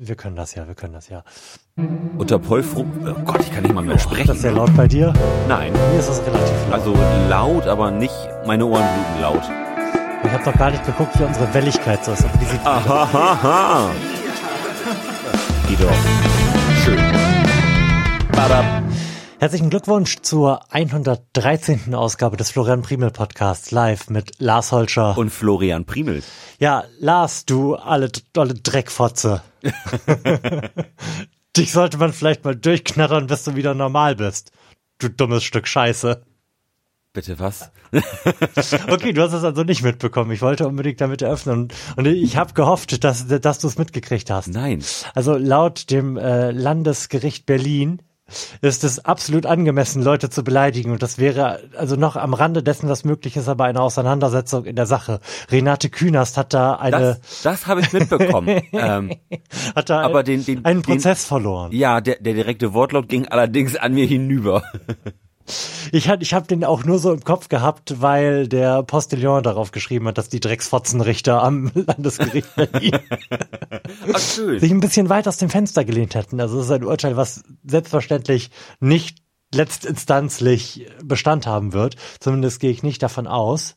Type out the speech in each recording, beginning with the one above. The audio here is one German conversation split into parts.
Wir können das ja, wir können das ja. Unter Polfrum. Oh Gott, ich kann nicht mal mehr sprechen. Das ist sehr laut bei dir. Nein. Mir ist das relativ laut. Also laut, aber nicht meine Ohren bluten laut. Ich habe doch gar nicht geguckt, wie unsere Welligkeit so ist. Aber die sieht Ahahaha. Geht doch. Schön. Badab. Herzlichen Glückwunsch zur 113. Ausgabe des Florian Primel Podcasts live mit Lars Holscher. Und Florian Primel. ja, Lars, du alle dolle Dreckfotze. Dich sollte man vielleicht mal durchknattern, bis du wieder normal bist. Du dummes Stück Scheiße. Bitte was? Okay, du hast es also nicht mitbekommen. Ich wollte unbedingt damit eröffnen. Und ich habe gehofft, dass, dass du es mitgekriegt hast. Nein. Also laut dem äh, Landesgericht Berlin ist es absolut angemessen, Leute zu beleidigen. Und das wäre also noch am Rande dessen, was möglich ist, aber eine Auseinandersetzung in der Sache. Renate Künast hat da eine, Das, das habe ich mitbekommen. ähm, hat da aber den- den- einen den- Prozess verloren. ja, der, der direkte Wortlaut ging allerdings an mir hinüber. Ich, ich habe den auch nur so im Kopf gehabt, weil der Postillon darauf geschrieben hat, dass die Drecksfotzenrichter am Landesgericht Berlin Ach, sich ein bisschen weit aus dem Fenster gelehnt hätten. Also es ist ein Urteil, was selbstverständlich nicht letztinstanzlich Bestand haben wird. Zumindest gehe ich nicht davon aus.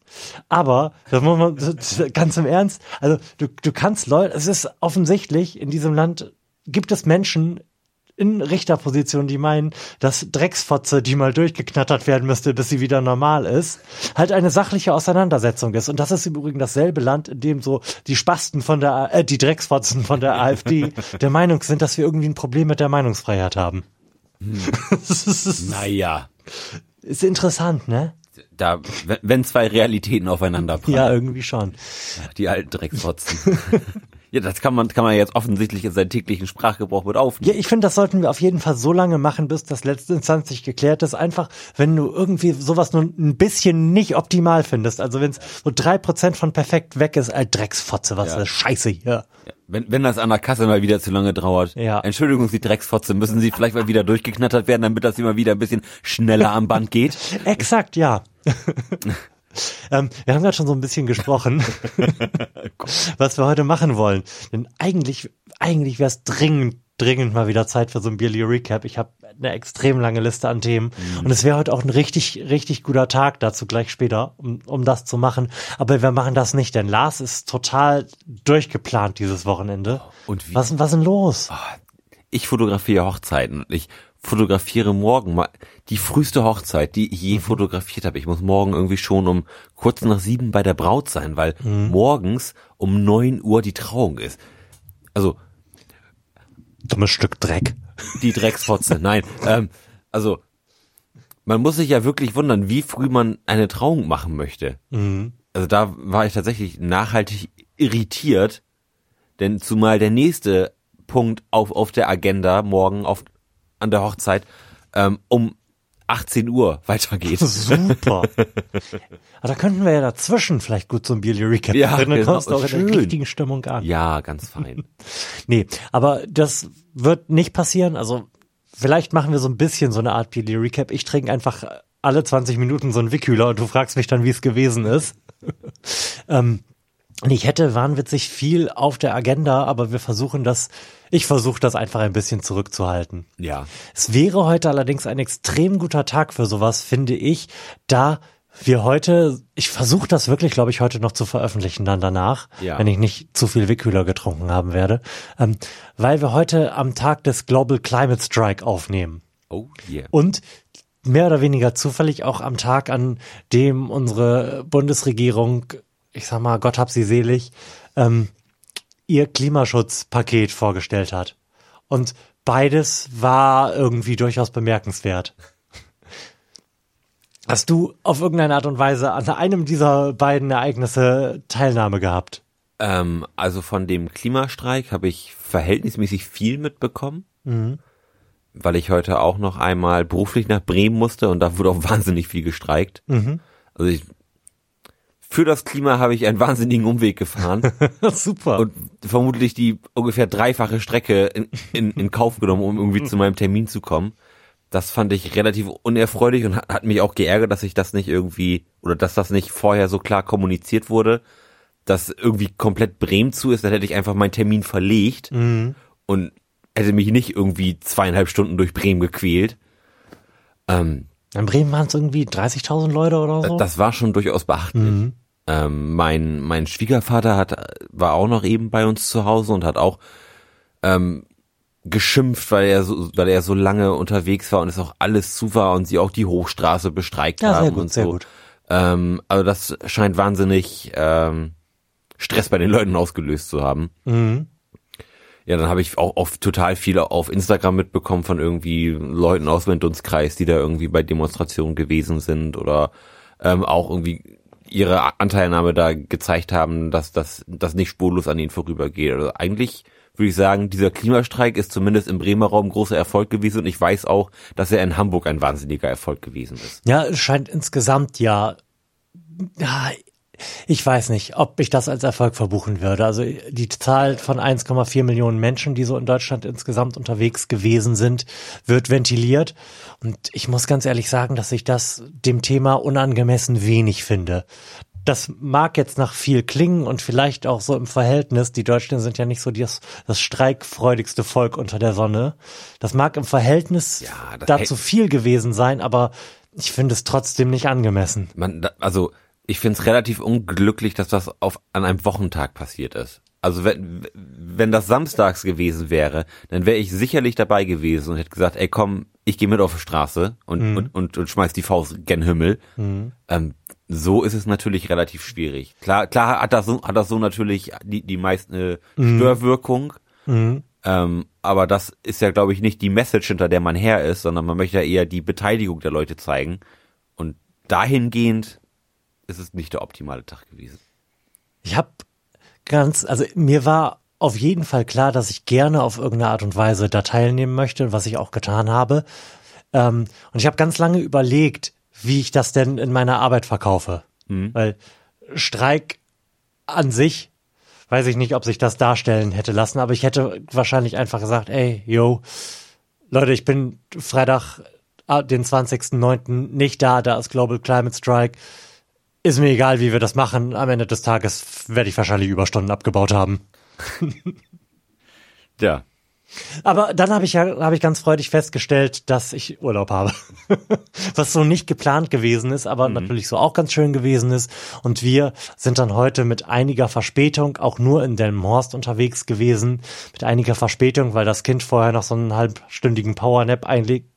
Aber, das muss man ganz im Ernst, also du, du kannst Leute, es ist offensichtlich, in diesem Land gibt es Menschen in Richterposition, die meinen, dass Drecksfotze, die mal durchgeknattert werden müsste, bis sie wieder normal ist, halt eine sachliche Auseinandersetzung ist. Und das ist im Übrigen dasselbe Land, in dem so die Spasten von der, äh, die Drecksfotzen von der AfD der Meinung sind, dass wir irgendwie ein Problem mit der Meinungsfreiheit haben. Ist, Naja. ist interessant, ne? Da, wenn- wenn zwei Realitäten aufeinander prallen. Ja, irgendwie schon. Die alten Drecksfotzen. ja, das kann man, kann man jetzt offensichtlich in seinen täglichen Sprachgebrauch mit aufnehmen. Ja, ich finde, das sollten wir auf jeden Fall so lange machen, bis das letzte Instanzlich geklärt ist. Einfach, wenn du irgendwie sowas nur ein bisschen nicht optimal findest. Also wenn es so drei Prozent von perfekt weg ist, äh, Drecksfotze, was Ja. ist das Scheiße hier. Wenn, wenn das an der Kasse mal wieder zu lange dauert. Ja. Entschuldigung, Sie Drecksfotze, müssen Sie vielleicht mal wieder durchgeknattert werden, damit das immer wieder ein bisschen schneller am Band geht? Exakt, ja. ähm, wir haben gerade schon so ein bisschen gesprochen, was wir heute machen wollen. Denn eigentlich, eigentlich wäre es dringend, dringend mal wieder Zeit für so ein Bierly Recap. Ich habe eine extrem lange Liste an Themen und es wäre heute auch ein richtig, richtig guter Tag dazu gleich später, um, um das zu machen. Aber wir machen das nicht, denn Lars ist total durchgeplant dieses Wochenende. Und wie? Was, was ist denn los? Ich fotografiere Hochzeiten und ich fotografiere morgen mal die früheste Hochzeit, die ich je fotografiert habe. Ich muss morgen irgendwie schon um kurz nach sieben bei der Braut sein, weil morgens um neun Uhr die Trauung ist. Also Dummes Stück Dreck. die Drecksfotze. Nein, ähm, also man muss sich ja wirklich wundern, wie früh man eine Trauung machen möchte. Also da war ich tatsächlich nachhaltig irritiert, denn zumal der nächste Punkt auf auf der Agenda morgen auf an der Hochzeit ähm, um 18 Uhr weitergeht. Super. Aber da könnten wir ja dazwischen vielleicht gut so ein Bierly Recap Ja, machen. Dann genau. kommst du auch in Schön. der richtigen Stimmung an. Ja, ganz fein. Nee, aber das wird nicht passieren. Also vielleicht machen wir so ein bisschen so eine Art Bierly Recap. Ich trinke einfach alle 20 Minuten so einen Wickhühler und du fragst mich dann, wie es gewesen ist. ähm, ich hätte wahnwitzig viel auf der Agenda, aber wir versuchen das, ich versuche das einfach ein bisschen zurückzuhalten. Ja. Es wäre heute allerdings ein extrem guter Tag für sowas, finde ich, da wir heute, ich versuche das wirklich, glaube ich, heute noch zu veröffentlichen dann danach, Ja. wenn ich nicht zu viel Wickhühler getrunken haben werde, ähm, weil wir heute am Tag des Global Climate Strike aufnehmen Oh yeah. und mehr oder weniger zufällig auch am Tag, an dem unsere Bundesregierung, ich sag mal, Gott hab sie selig, ähm, ihr Klimaschutzpaket vorgestellt hat. Und beides war irgendwie durchaus bemerkenswert. Hast du auf irgendeine Art und Weise an einem dieser beiden Ereignisse Teilnahme gehabt? Ähm, also von dem Klimastreik habe ich verhältnismäßig viel mitbekommen, weil ich heute auch noch einmal beruflich nach Bremen musste und da wurde auch wahnsinnig viel gestreikt. Also ich, für das Klima habe ich einen wahnsinnigen Umweg gefahren Super. und vermutlich die ungefähr dreifache Strecke in, in, in Kauf genommen, um irgendwie zu meinem Termin zu kommen. Das fand ich relativ unerfreulich und hat, hat mich auch geärgert, dass ich das nicht irgendwie oder dass das nicht vorher so klar kommuniziert wurde, dass irgendwie komplett Bremen zu ist. Dann hätte ich einfach meinen Termin verlegt und und hätte mich nicht irgendwie zweieinhalb Stunden durch Bremen gequält. Ähm, In Bremen waren es irgendwie 30.000 Leute oder so. das war schon durchaus beachtlich. Mhm. Ähm, mein, mein Schwiegervater hat, war auch noch eben bei uns zu Hause und hat auch ähm, geschimpft, weil er so, weil er so lange unterwegs war und es auch alles zu war und sie auch die Hochstraße bestreikt Ja, haben gut, und so. Ähm, also das scheint wahnsinnig ähm, Stress bei den Leuten ausgelöst zu haben. Mhm. Ja, dann habe ich auch auf total viele auf Instagram mitbekommen von irgendwie Leuten aus dem Dunstkreis, die da irgendwie bei Demonstrationen gewesen sind oder ähm, auch irgendwie ihre Anteilnahme da gezeigt haben, dass das das nicht spurlos an ihnen vorübergeht. Also eigentlich würde ich sagen, dieser Klimastreik ist zumindest im Bremer Raum großer Erfolg gewesen und ich weiß auch, dass er in Hamburg ein wahnsinniger Erfolg gewesen ist. Ja, es scheint insgesamt ja, ja, ich weiß nicht, ob ich das als Erfolg verbuchen würde. Also die Zahl von 1,4 Millionen Menschen, die so in Deutschland insgesamt unterwegs gewesen sind, wird ventiliert. Und ich muss ganz ehrlich sagen, dass ich das dem Thema unangemessen wenig finde. Das mag jetzt nach viel klingen und vielleicht auch so im Verhältnis. Die Deutschen sind ja nicht so das, das streikfreudigste Volk unter der Sonne. Das mag im Verhältnis Ja, dazu viel gewesen sein, aber ich finde es trotzdem nicht angemessen. Man, also ich finde es relativ unglücklich, dass das auf an einem Wochentag passiert ist. Also wenn wenn das samstags gewesen wäre, dann wäre ich sicherlich dabei gewesen und hätte gesagt, ey komm, ich gehe mit auf die Straße und, und, und, und schmeiß die Faust gen Himmel. Ähm, so ist es natürlich relativ schwierig. Klar, klar hat das so, hat das so natürlich die, die meisten äh, Störwirkung. Ähm, aber das ist ja, glaube ich, nicht die Message, hinter der man her ist, sondern man möchte ja eher die Beteiligung der Leute zeigen. Und dahingehend ist es nicht der optimale Tag gewesen. Ich habe ganz, also mir war auf jeden Fall klar, dass ich gerne auf irgendeine Art und Weise da teilnehmen möchte, was ich auch getan habe. Ähm, und ich habe ganz lange überlegt, wie ich das denn in meiner Arbeit verkaufe. Weil Streik an sich, weiß ich nicht, ob sich das darstellen hätte lassen, aber ich hätte wahrscheinlich einfach gesagt, ey, yo, Leute, ich bin Freitag, ah, den 20.09. nicht da, da ist Global Climate Strike. Ist mir egal, wie wir das machen. Am Ende des Tages werde ich wahrscheinlich Überstunden abgebaut haben. Ja. Aber dann habe ich ja habe ich ganz freudig festgestellt, dass ich Urlaub habe. Was so nicht geplant gewesen ist, aber natürlich so auch ganz schön gewesen ist. Und wir sind dann heute mit einiger Verspätung auch nur in Delmenhorst unterwegs gewesen. Mit einiger Verspätung, weil das Kind vorher noch so einen halbstündigen Powernap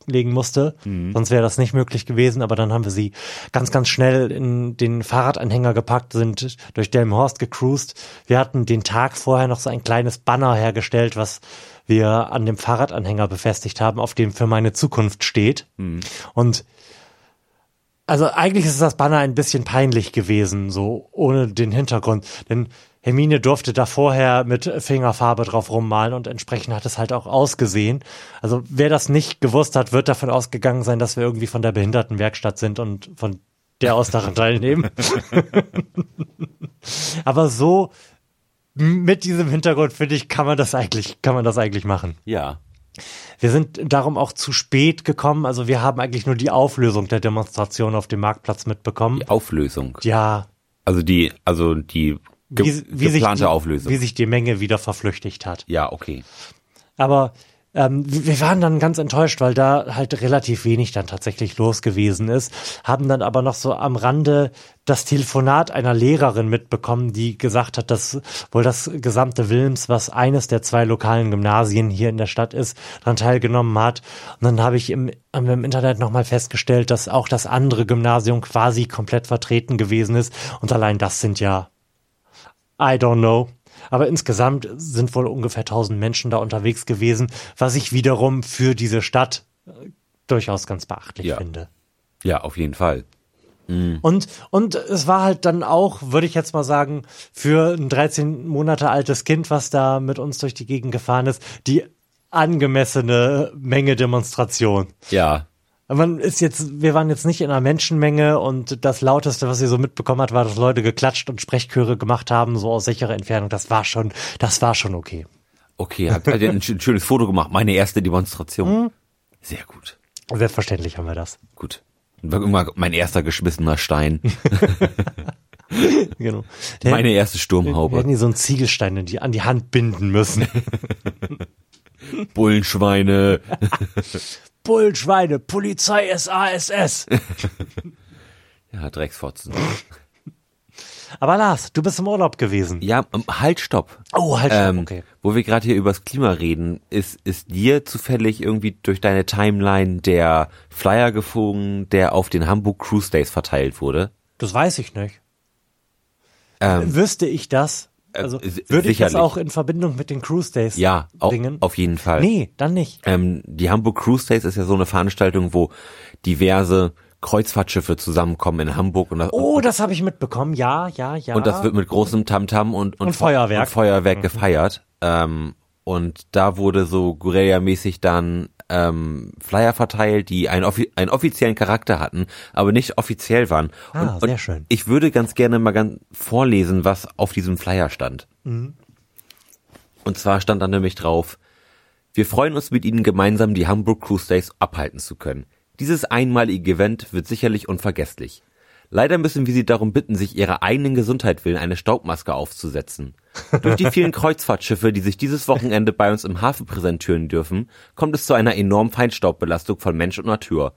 einlegen musste. Sonst wäre das nicht möglich gewesen. Aber dann haben wir sie ganz, ganz schnell in den Fahrradanhänger gepackt, sind durch Delmenhorst gecruised. Wir hatten den Tag vorher noch so ein kleines Banner hergestellt, was wir an dem Fahrradanhänger befestigt haben, auf dem für meine Zukunft steht. Und also eigentlich ist das Banner ein bisschen peinlich gewesen, so ohne den Hintergrund. Denn Hermine durfte da vorher mit Fingerfarbe drauf rummalen und entsprechend hat es halt auch ausgesehen. Also wer das nicht gewusst hat, wird davon ausgegangen sein, dass wir irgendwie von der Behindertenwerkstatt sind und von der aus daran teilnehmen. Aber so mit diesem Hintergrund finde ich, kann man das eigentlich, kann man das eigentlich machen. Ja. Wir sind darum auch zu spät gekommen. Also wir haben eigentlich nur die Auflösung der Demonstration auf dem Marktplatz mitbekommen. Die Auflösung. Ja, Also die, also die ge wie, wie, sich geplante die, Auflösung. wie sich die Menge wieder verflüchtigt hat. ja, okay. Aber ähm, wir waren dann ganz enttäuscht, weil da halt relativ wenig dann tatsächlich los gewesen ist, haben dann aber noch so am Rande das Telefonat einer Lehrerin mitbekommen, die gesagt hat, dass wohl das gesamte Wilms, was eines der zwei lokalen Gymnasien hier in der Stadt ist, daran teilgenommen hat. Und dann habe ich im, im Internet nochmal festgestellt, dass auch das andere Gymnasium quasi komplett vertreten gewesen ist. Und allein das sind ja I don't know. Aber insgesamt sind wohl ungefähr 1000 Menschen da unterwegs gewesen, was ich wiederum für diese Stadt äh, durchaus ganz beachtlich Ja. finde. Ja, auf jeden Fall. Und, und es war halt dann auch, würde ich jetzt mal sagen, für ein 13 Monate altes Kind, was da mit uns durch die Gegend gefahren ist, die angemessene Menge Demonstration. Ja. Man ist jetzt, wir waren jetzt nicht in einer Menschenmenge und das lauteste, was sie so mitbekommen hat, war, dass Leute geklatscht und Sprechchöre gemacht haben, so aus sicherer Entfernung. Das war schon, das war schon okay. Okay, habt ihr ein sch- schönes Foto gemacht. Meine erste Demonstration. Sehr gut. Selbstverständlich haben wir das. Gut. Immer mein erster geschmissener Stein. Genau. Der, Meine erste wir Sturmhaube. hätten die so einen Ziegelstein in die, an die Hand binden müssen. Bullenschweine. Bullschweine, Polizei SASS. Ja, Drecksfotzen. Aber Lars, du bist im Urlaub gewesen. Ja, ähm, halt, stopp. Oh, halt, stopp, Ähm, okay. Wo wir gerade hier übers Klima reden, ist, ist dir zufällig irgendwie durch deine Timeline der Flyer geflogen, der auf den Hamburg Cruise Days verteilt wurde? Das weiß ich nicht. Ähm, Wüsste ich das? Also äh, würde ich das auch in Verbindung mit den Cruise Days ja, bringen? auf jeden Fall. Nee, dann nicht. Ähm, die Hamburg Cruise Days ist ja so eine Veranstaltung, wo diverse Kreuzfahrtschiffe zusammenkommen in Hamburg und das, Oh, das habe ich mitbekommen. Ja, ja, ja. und das wird mit großem Tamtam und, und, Und Feuerwerk. und Feuerwerk gefeiert. Ähm, und da wurde so Guerilla-mäßig dann ähm, Flyer verteilt, die einen, offi einen offiziellen Charakter hatten, aber nicht offiziell waren. Ah, und, sehr und schön. Ich würde ganz gerne mal ganz vorlesen, was auf diesem Flyer stand. Mhm. Und zwar stand da nämlich drauf, wir freuen uns mit Ihnen gemeinsam die Hamburg Cruise Days abhalten zu können. Dieses einmalige Event wird sicherlich unvergesslich. Leider müssen wir Sie darum bitten, sich Ihrer eigenen Gesundheit willen eine Staubmaske aufzusetzen. Durch die vielen Kreuzfahrtschiffe, die sich dieses Wochenende bei uns im Hafen präsentieren dürfen, kommt es zu einer enormen Feinstaubbelastung von Mensch und Natur.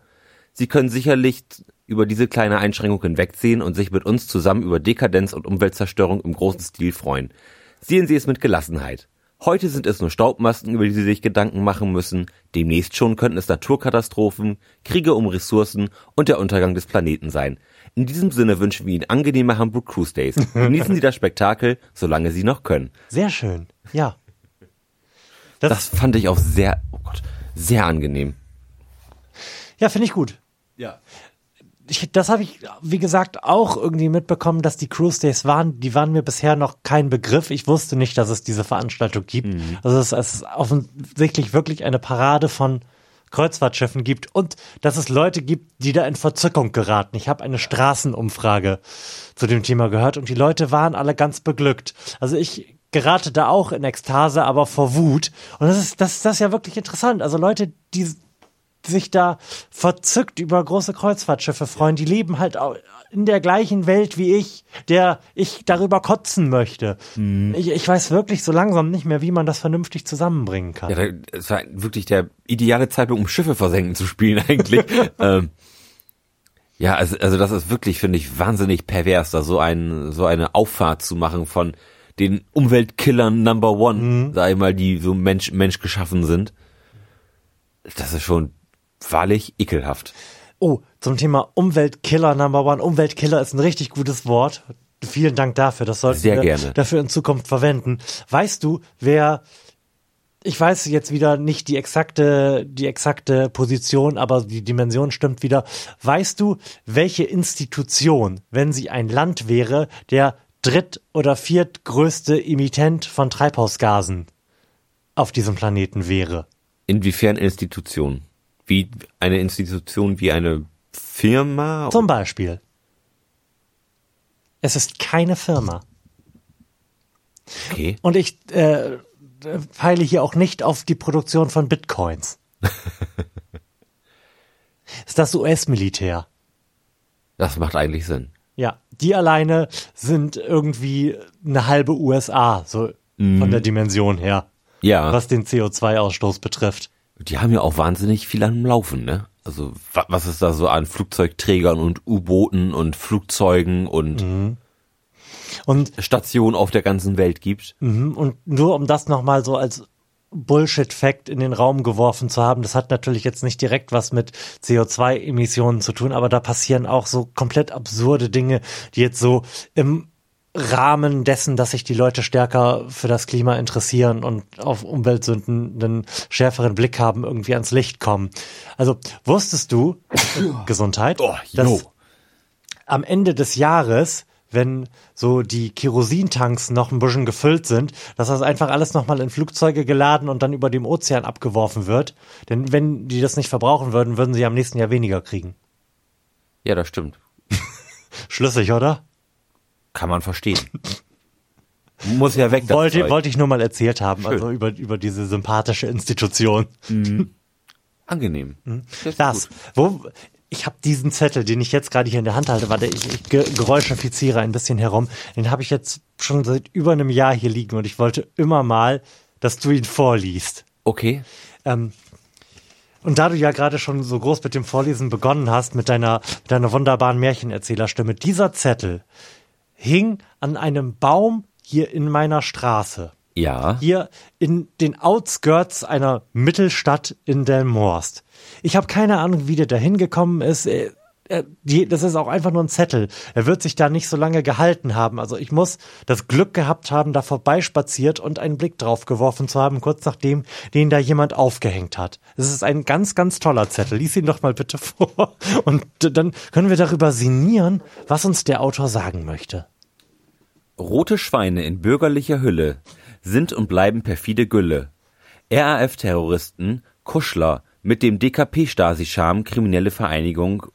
Sie können sicherlich über diese kleine Einschränkung hinwegsehen und sich mit uns zusammen über Dekadenz und Umweltzerstörung im großen Stil freuen. Sehen Sie es mit Gelassenheit. Heute sind es nur Staubmasken, über die Sie sich Gedanken machen müssen. Demnächst schon könnten es Naturkatastrophen, Kriege um Ressourcen und der Untergang des Planeten sein. In diesem Sinne wünschen wir Ihnen angenehme Hamburg Cruise Days. Genießen Sie das Spektakel, solange Sie noch können. Sehr schön. Ja. Das, Das fand ich auch sehr, oh Gott, sehr angenehm. ja, finde ich gut. Ja. Ich, das habe ich, wie gesagt, auch irgendwie mitbekommen, dass die Cruise Days waren. Die waren mir bisher noch kein Begriff. Ich wusste nicht, dass es diese Veranstaltung gibt. Also es, es ist offensichtlich wirklich eine Parade von Kreuzfahrtschiffen gibt und dass es Leute gibt, die da in Verzückung geraten. Ich habe eine Straßenumfrage zu dem Thema gehört und die Leute waren alle ganz beglückt. Also ich gerate da auch in Ekstase, aber vor Wut. Und das ist, das, das ist ja wirklich interessant. Also Leute, die sich da verzückt über große Kreuzfahrtschiffe freuen. Die leben halt in der gleichen Welt wie ich, der ich darüber kotzen möchte. Ich, ich weiß wirklich so langsam nicht mehr, wie man das vernünftig zusammenbringen kann. Ja, da- es war wirklich der ideale Zeitpunkt, um Schiffe versenken zu spielen eigentlich. ähm, ja, also, also das ist wirklich, finde ich, wahnsinnig pervers, da so ein, so eine Auffahrt zu machen von den Umweltkillern Number One, sag ich mal, die so Mensch, Mensch geschaffen sind. Das ist schon wahrlich ekelhaft. Oh, zum Thema Umweltkiller Number One. Umweltkiller ist ein richtig gutes Wort. Vielen Dank dafür. Das sollten Sehr wir gerne. dafür in Zukunft verwenden. Weißt du, wer ich weiß jetzt wieder nicht die exakte, die exakte Position, aber die Dimension stimmt wieder. Weißt du, welche Institution, wenn sie ein Land wäre, der dritt- oder viertgrößte Emittent von Treibhausgasen auf diesem Planeten wäre? Inwiefern Institution? Wie eine Institution wie eine Firma? Zum Beispiel. Es ist keine Firma. Okay. Und ich äh, peile hier auch nicht auf die Produktion von Bitcoins. ist das US-Militär. Das macht eigentlich Sinn. Ja, die alleine sind irgendwie eine halbe USA, so von der Dimension her, Ja. was den CO2-Ausstoß betrifft. Die haben ja auch wahnsinnig viel am Laufen, ne? Also wa- was ist da so an Flugzeugträgern und U-Booten und Flugzeugen und Und Stationen auf der ganzen Welt gibt? Mhm, Und nur um das nochmal so als Bullshit-Fact in den Raum geworfen zu haben, das hat natürlich jetzt nicht direkt was mit CO2-Emissionen zu tun, aber da passieren auch so komplett absurde Dinge, die jetzt so im Rahmen dessen, dass sich die Leute stärker für das Klima interessieren und auf Umweltsünden einen schärferen Blick haben, irgendwie ans Licht kommen. Also wusstest du, Gesundheit, Oh, dass am Ende des Jahres, wenn so die Kerosintanks noch ein bisschen gefüllt sind, dass das einfach alles nochmal in Flugzeuge geladen und dann über dem Ozean abgeworfen wird. Denn wenn die das nicht verbrauchen würden, würden sie am nächsten Jahr weniger kriegen. Ja, das stimmt. Schlüssig, oder? Kann man verstehen. Muss ja weg. das Wollte, wollte ich nur mal erzählt haben, Schön. also über, über diese sympathische Institution. Angenehm. Das ist Das, gut. wo, ich habe diesen Zettel, den ich jetzt gerade hier in der Hand halte, warte, ich, ich ge- geräuschifiziere ein bisschen herum. Den habe ich jetzt schon seit über einem Jahr hier liegen und ich wollte immer mal, dass du ihn vorliest. Okay. Ähm, und da du ja gerade schon so groß mit dem Vorlesen begonnen hast, mit deiner, mit deiner wunderbaren Märchenerzählerstimme, dieser Zettel hing an einem Baum hier in meiner Straße. Ja. Hier in den Outskirts einer Mittelstadt in Delmhorst. Ich habe keine Ahnung, wie der da hingekommen ist. Äh, die, das ist auch einfach nur ein Zettel. Er wird sich da nicht so lange gehalten haben. Also ich muss das Glück gehabt haben, da vorbeispaziert und einen Blick drauf geworfen zu haben, kurz nachdem den da jemand aufgehängt hat. Es ist ein ganz, ganz toller Zettel. Lies ihn doch mal bitte vor. Und dann können wir darüber sinnieren, was uns der Autor sagen möchte. Rote Schweine in bürgerlicher Hülle sind und bleiben perfide Gülle. RAF-Terroristen, Kuschler, mit dem DKP-Stasi-Charme kriminelle Vereinigung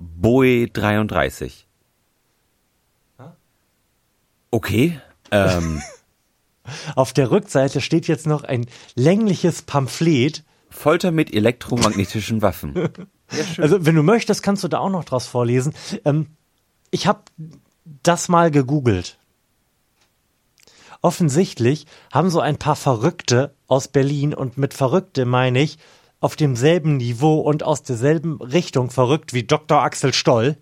Boe 33. Okay. Ähm, Auf der Rückseite steht jetzt noch ein längliches Pamphlet. Folter mit elektromagnetischen Waffen. Also wenn du möchtest, kannst du da auch noch draus vorlesen. Ähm, ich habe das mal gegoogelt. Offensichtlich haben so ein paar Verrückte aus Berlin und mit Verrückte meine ich auf demselben Niveau und aus derselben Richtung verrückt wie Dr. Axel Stoll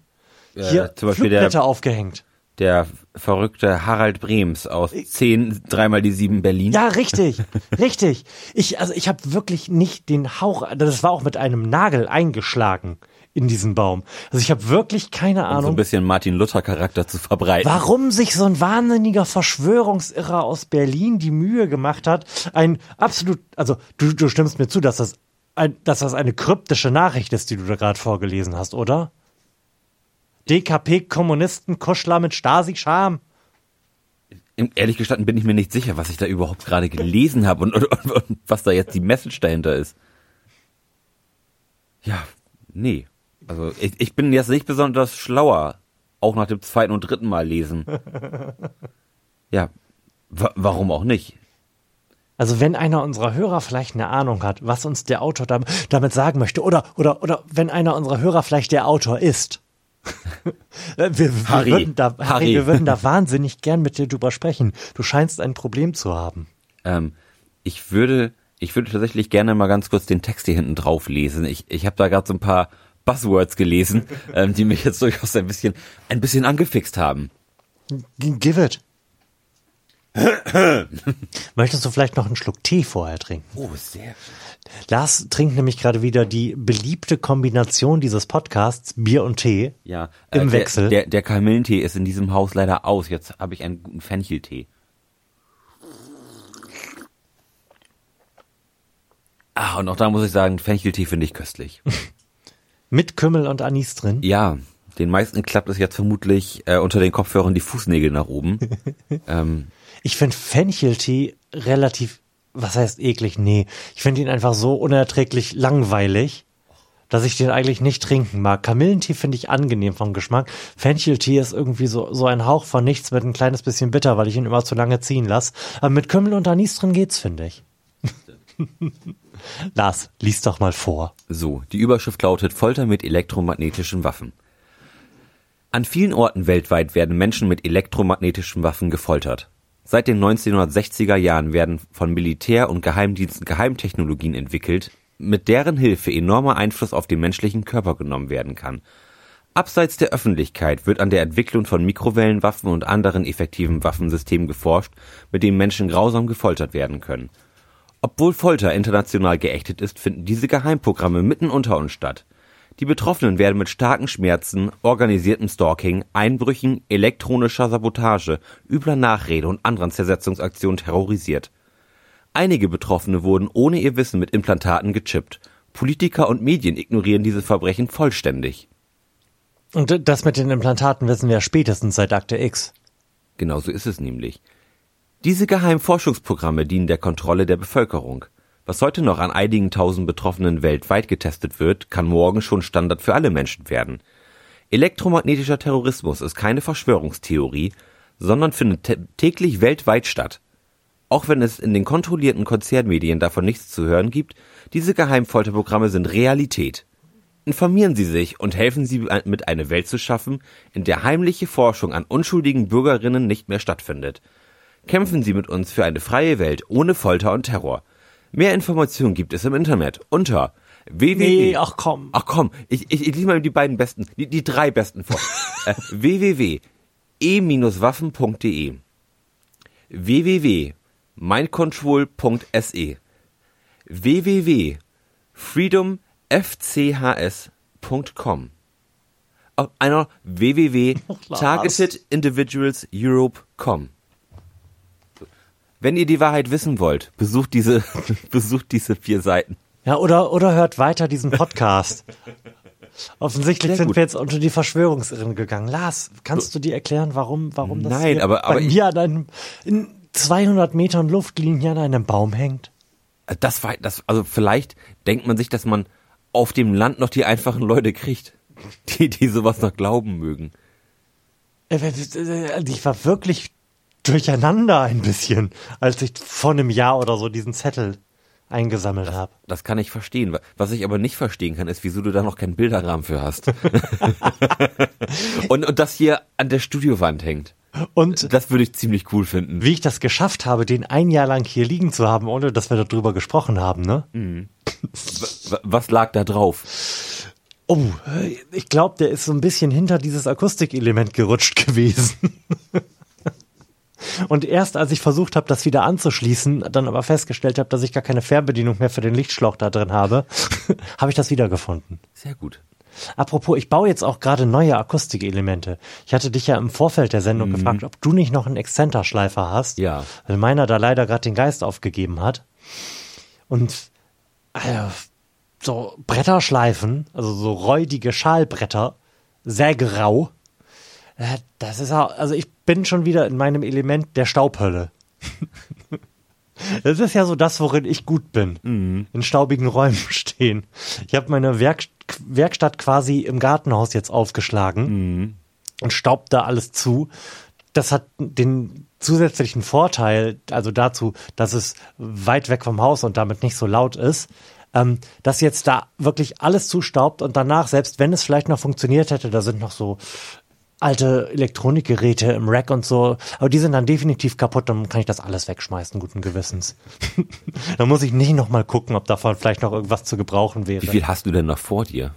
hier Äh, zum Beispiel der- aufgehängt. Der verrückte Harald Brems aus 10, dreimal die 7 Berlin. Ja, richtig, richtig. Ich, also ich habe wirklich nicht den Hauch, das war auch mit einem Nagel eingeschlagen in diesen Baum. Also ich habe wirklich keine um so ein Ahnung, bisschen Martin Luther Charakter zu verbreiten. warum sich so ein wahnsinniger Verschwörungsirrer aus Berlin die Mühe gemacht hat, ein absolut, also du, du stimmst mir zu, dass das, ein, dass das eine kryptische Nachricht ist, die du da gerade vorgelesen hast, oder? DKP-Kommunisten, Kuschler mit Stasi-Scham. Ehrlich gestanden bin ich mir nicht sicher, was ich da überhaupt gerade gelesen habe und, und, und, und was da jetzt die Message dahinter ist. Ja, nee. Also ich, ich bin jetzt nicht besonders schlauer, auch nach dem zweiten und dritten Mal lesen. Ja, wa warum auch nicht? Also wenn einer unserer Hörer vielleicht eine Ahnung hat, was uns der Autor dam damit sagen möchte, oder, oder, oder wenn einer unserer Hörer vielleicht der Autor ist. wir, Harry. Würden da, Harry, Harry. wir würden da wahnsinnig gern mit dir drüber sprechen. Du scheinst ein Problem zu haben. Ähm, ich würde, ich würde tatsächlich gerne mal ganz kurz den Text hier hinten drauf lesen. Ich, ich habe da gerade so ein paar Buzzwords gelesen, ähm, die mich jetzt durchaus ein bisschen, ein bisschen angefixt haben. Give it. Möchtest du vielleicht noch einen Schluck Tee vorher trinken? Oh, sehr. Lars trinkt nämlich gerade wieder die beliebte Kombination dieses Podcasts, Bier und Tee. Ja, Im der, Wechsel. Der, der Kamillentee ist in diesem Haus leider aus. Jetzt habe ich einen guten Fencheltee. Ah, und auch da muss ich sagen, Fencheltee finde ich köstlich. Mit Kümmel und Anis drin. ja, den meisten klappt es jetzt vermutlich äh, unter den Kopfhörern die Fußnägel nach oben. ähm, Ich finde Fencheltee relativ, was heißt eklig? Nee, ich finde ihn einfach so unerträglich langweilig, dass ich den eigentlich nicht trinken mag. Kamillentee finde ich angenehm vom Geschmack. Fencheltee ist irgendwie so, so ein Hauch von nichts mit ein kleines bisschen bitter, weil ich ihn immer zu lange ziehen lasse. Aber mit Kümmel und Anis drin geht's, finde ich. Lars, lies doch mal vor. So, die Überschrift lautet Folter mit elektromagnetischen Waffen. An vielen Orten weltweit werden Menschen mit elektromagnetischen Waffen gefoltert. Seit den 1960er Jahren werden von Militär und Geheimdiensten Geheimtechnologien entwickelt, mit deren Hilfe enormer Einfluss auf den menschlichen Körper genommen werden kann. Abseits der Öffentlichkeit wird an der Entwicklung von Mikrowellenwaffen und anderen effektiven Waffensystemen geforscht, mit denen Menschen grausam gefoltert werden können. Obwohl Folter international geächtet ist, finden diese Geheimprogramme mitten unter uns statt. Die Betroffenen werden mit starken Schmerzen, organisiertem Stalking, Einbrüchen, elektronischer Sabotage, übler Nachrede und anderen Zersetzungsaktionen terrorisiert. Einige Betroffene wurden ohne ihr Wissen mit Implantaten gechippt. Politiker und Medien ignorieren diese Verbrechen vollständig. Und das mit den Implantaten wissen wir spätestens seit Akte X. Genauso ist es nämlich. Diese geheimen Forschungsprogramme dienen der Kontrolle der Bevölkerung. Was heute noch an einigen tausend Betroffenen weltweit getestet wird, kann morgen schon Standard für alle Menschen werden. Elektromagnetischer Terrorismus ist keine Verschwörungstheorie, sondern findet tä- täglich weltweit statt. Auch wenn es in den kontrollierten Konzernmedien davon nichts zu hören gibt, diese Geheimfolterprogramme sind Realität. Informieren Sie sich und helfen Sie mit, eine Welt zu schaffen, in der heimliche Forschung an unschuldigen Bürgerinnen nicht mehr stattfindet. Kämpfen Sie mit uns für eine freie Welt ohne Folter und Terror. Mehr Informationen gibt es im Internet unter www. Nee, ach komm. Ach komm, ich, ich, ich lese mal die beiden besten, die, die drei besten vor. äh, www.e-waffen.de www.mindcontrol.se www.freedomfchs.com Auf einer www.targetedindividualseurope.com Wenn ihr die Wahrheit wissen wollt, besucht diese, besucht diese vier Seiten. Ja, oder, oder hört weiter diesen Podcast. Offensichtlich sind wir jetzt unter die Verschwörungsirren gegangen. Lars, kannst du dir erklären, warum, warum das Nein, hier aber- aber bei mir an einem, in 200 Metern Luftlinie an einem Baum hängt? Das war, das, also vielleicht denkt man sich, dass man auf dem Land noch die einfachen Leute kriegt, die, die sowas noch glauben mögen. Äh, äh, Ich war wirklich durcheinander ein bisschen, als ich vor einem Jahr oder so diesen Zettel eingesammelt habe. Das kann ich verstehen. Was ich aber nicht verstehen kann, ist, wieso du da noch keinen Bilderrahmen für hast. und, und das hier an der Studiowand hängt. Und Das würde ich ziemlich cool finden. wie ich das geschafft habe, den ein Jahr lang hier liegen zu haben, ohne dass wir darüber gesprochen haben, ne? W- Was lag da drauf? Oh, ich glaube, der ist so ein bisschen hinter dieses Akustikelement gerutscht gewesen. Und erst als ich versucht habe, das wieder anzuschließen, dann aber festgestellt habe, dass ich gar keine Fernbedienung mehr für den Lichtschlauch da drin habe, habe ich das wiedergefunden. Sehr gut. Apropos, ich baue jetzt auch gerade neue Akustikelemente. Ich hatte dich ja im Vorfeld der Sendung gefragt, ob du nicht noch einen Exzenterschleifer hast. Ja. Weil meiner da leider gerade den Geist aufgegeben hat. Und äh, so Bretterschleifen, also so räudige Schalbretter, sehr grau. Äh, das ist auch, also ich bin schon wieder in meinem Element der Staubhölle. Das ist ja so das, worin ich gut bin. In staubigen Räumen stehen. Ich habe meine Werk Werkstatt quasi im Gartenhaus jetzt aufgeschlagen und staubt da alles zu. Das hat den zusätzlichen Vorteil, also dazu, dass es weit weg vom Haus und damit nicht so laut ist, ähm, dass jetzt da wirklich alles zustaubt und danach, selbst wenn es vielleicht noch funktioniert hätte, da sind noch so alte Elektronikgeräte im Rack und so, aber die sind dann definitiv kaputt, dann kann ich das alles wegschmeißen, guten Gewissens. dann muss ich nicht nochmal gucken, ob davon vielleicht noch irgendwas zu gebrauchen wäre. Wie viel hast du denn noch vor dir?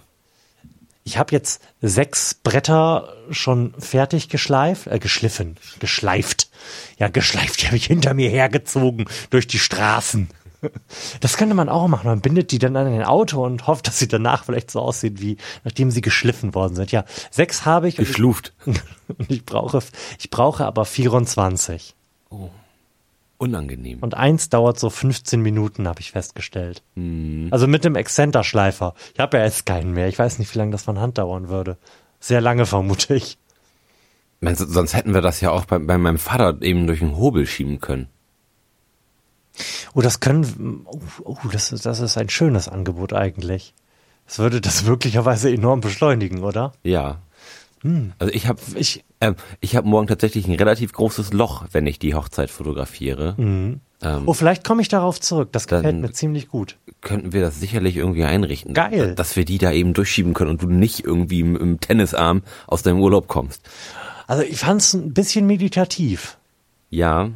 Ich habe jetzt sechs Bretter schon fertig geschleift, äh, geschliffen, geschleift. Ja, geschleift, die habe ich hinter mir hergezogen durch die Straßen. Das könnte man auch machen. Man bindet die dann an ein Auto und hofft, dass sie danach vielleicht so aussehen, wie nachdem sie geschliffen worden sind. Ja, sechs habe ich Geschluft. und ich brauche, ich brauche aber 24. Unangenehm. Und eins dauert so 15 Minuten, habe ich festgestellt. Also mit dem Exzenterschleifer. Ich habe ja jetzt keinen mehr. Ich weiß nicht, wie lange das von Hand dauern würde. Sehr lange, vermute ich. Sonst hätten wir das ja auch bei, bei meinem Vater eben durch den Hobel schieben können. Oh, das können. Oh, oh das, ist, das ist ein schönes Angebot eigentlich. Das würde das möglicherweise enorm beschleunigen, oder? Ja. Also ich habe Ich. ähm, ich habe morgen tatsächlich ein relativ großes Loch, wenn ich die Hochzeit fotografiere. Ähm, Oh, vielleicht komme ich darauf zurück. Das gefällt mir ziemlich gut. könnten wir das sicherlich irgendwie einrichten. Geil. Dass wir die da eben durchschieben können und du nicht irgendwie im, im Tennisarm aus deinem Urlaub kommst. Also ich fand es ein bisschen meditativ. Ja.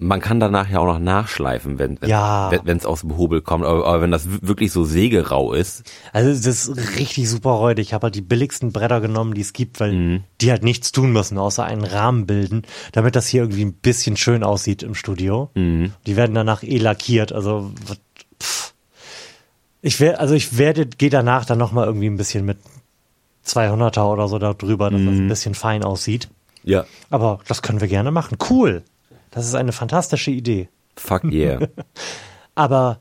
Man kann danach ja auch noch nachschleifen, wenn wenn Ja. wenn es aus dem Hobel kommt. Aber, aber wenn das wirklich so sägerau ist, Also das ist richtig super räudig. Ich habe halt die billigsten Bretter genommen, die es gibt, weil die halt nichts tun müssen, außer einen Rahmen bilden, damit das hier irgendwie ein bisschen schön aussieht im Studio. Die werden danach eh lackiert. Also pff. ich werde, also ich werde, gehe danach dann noch mal irgendwie ein bisschen mit 200er oder so da drüber, dass das ein bisschen fein aussieht. ja, Aber das können wir gerne machen. Cool. Das ist eine fantastische Idee. fuck yeah. Aber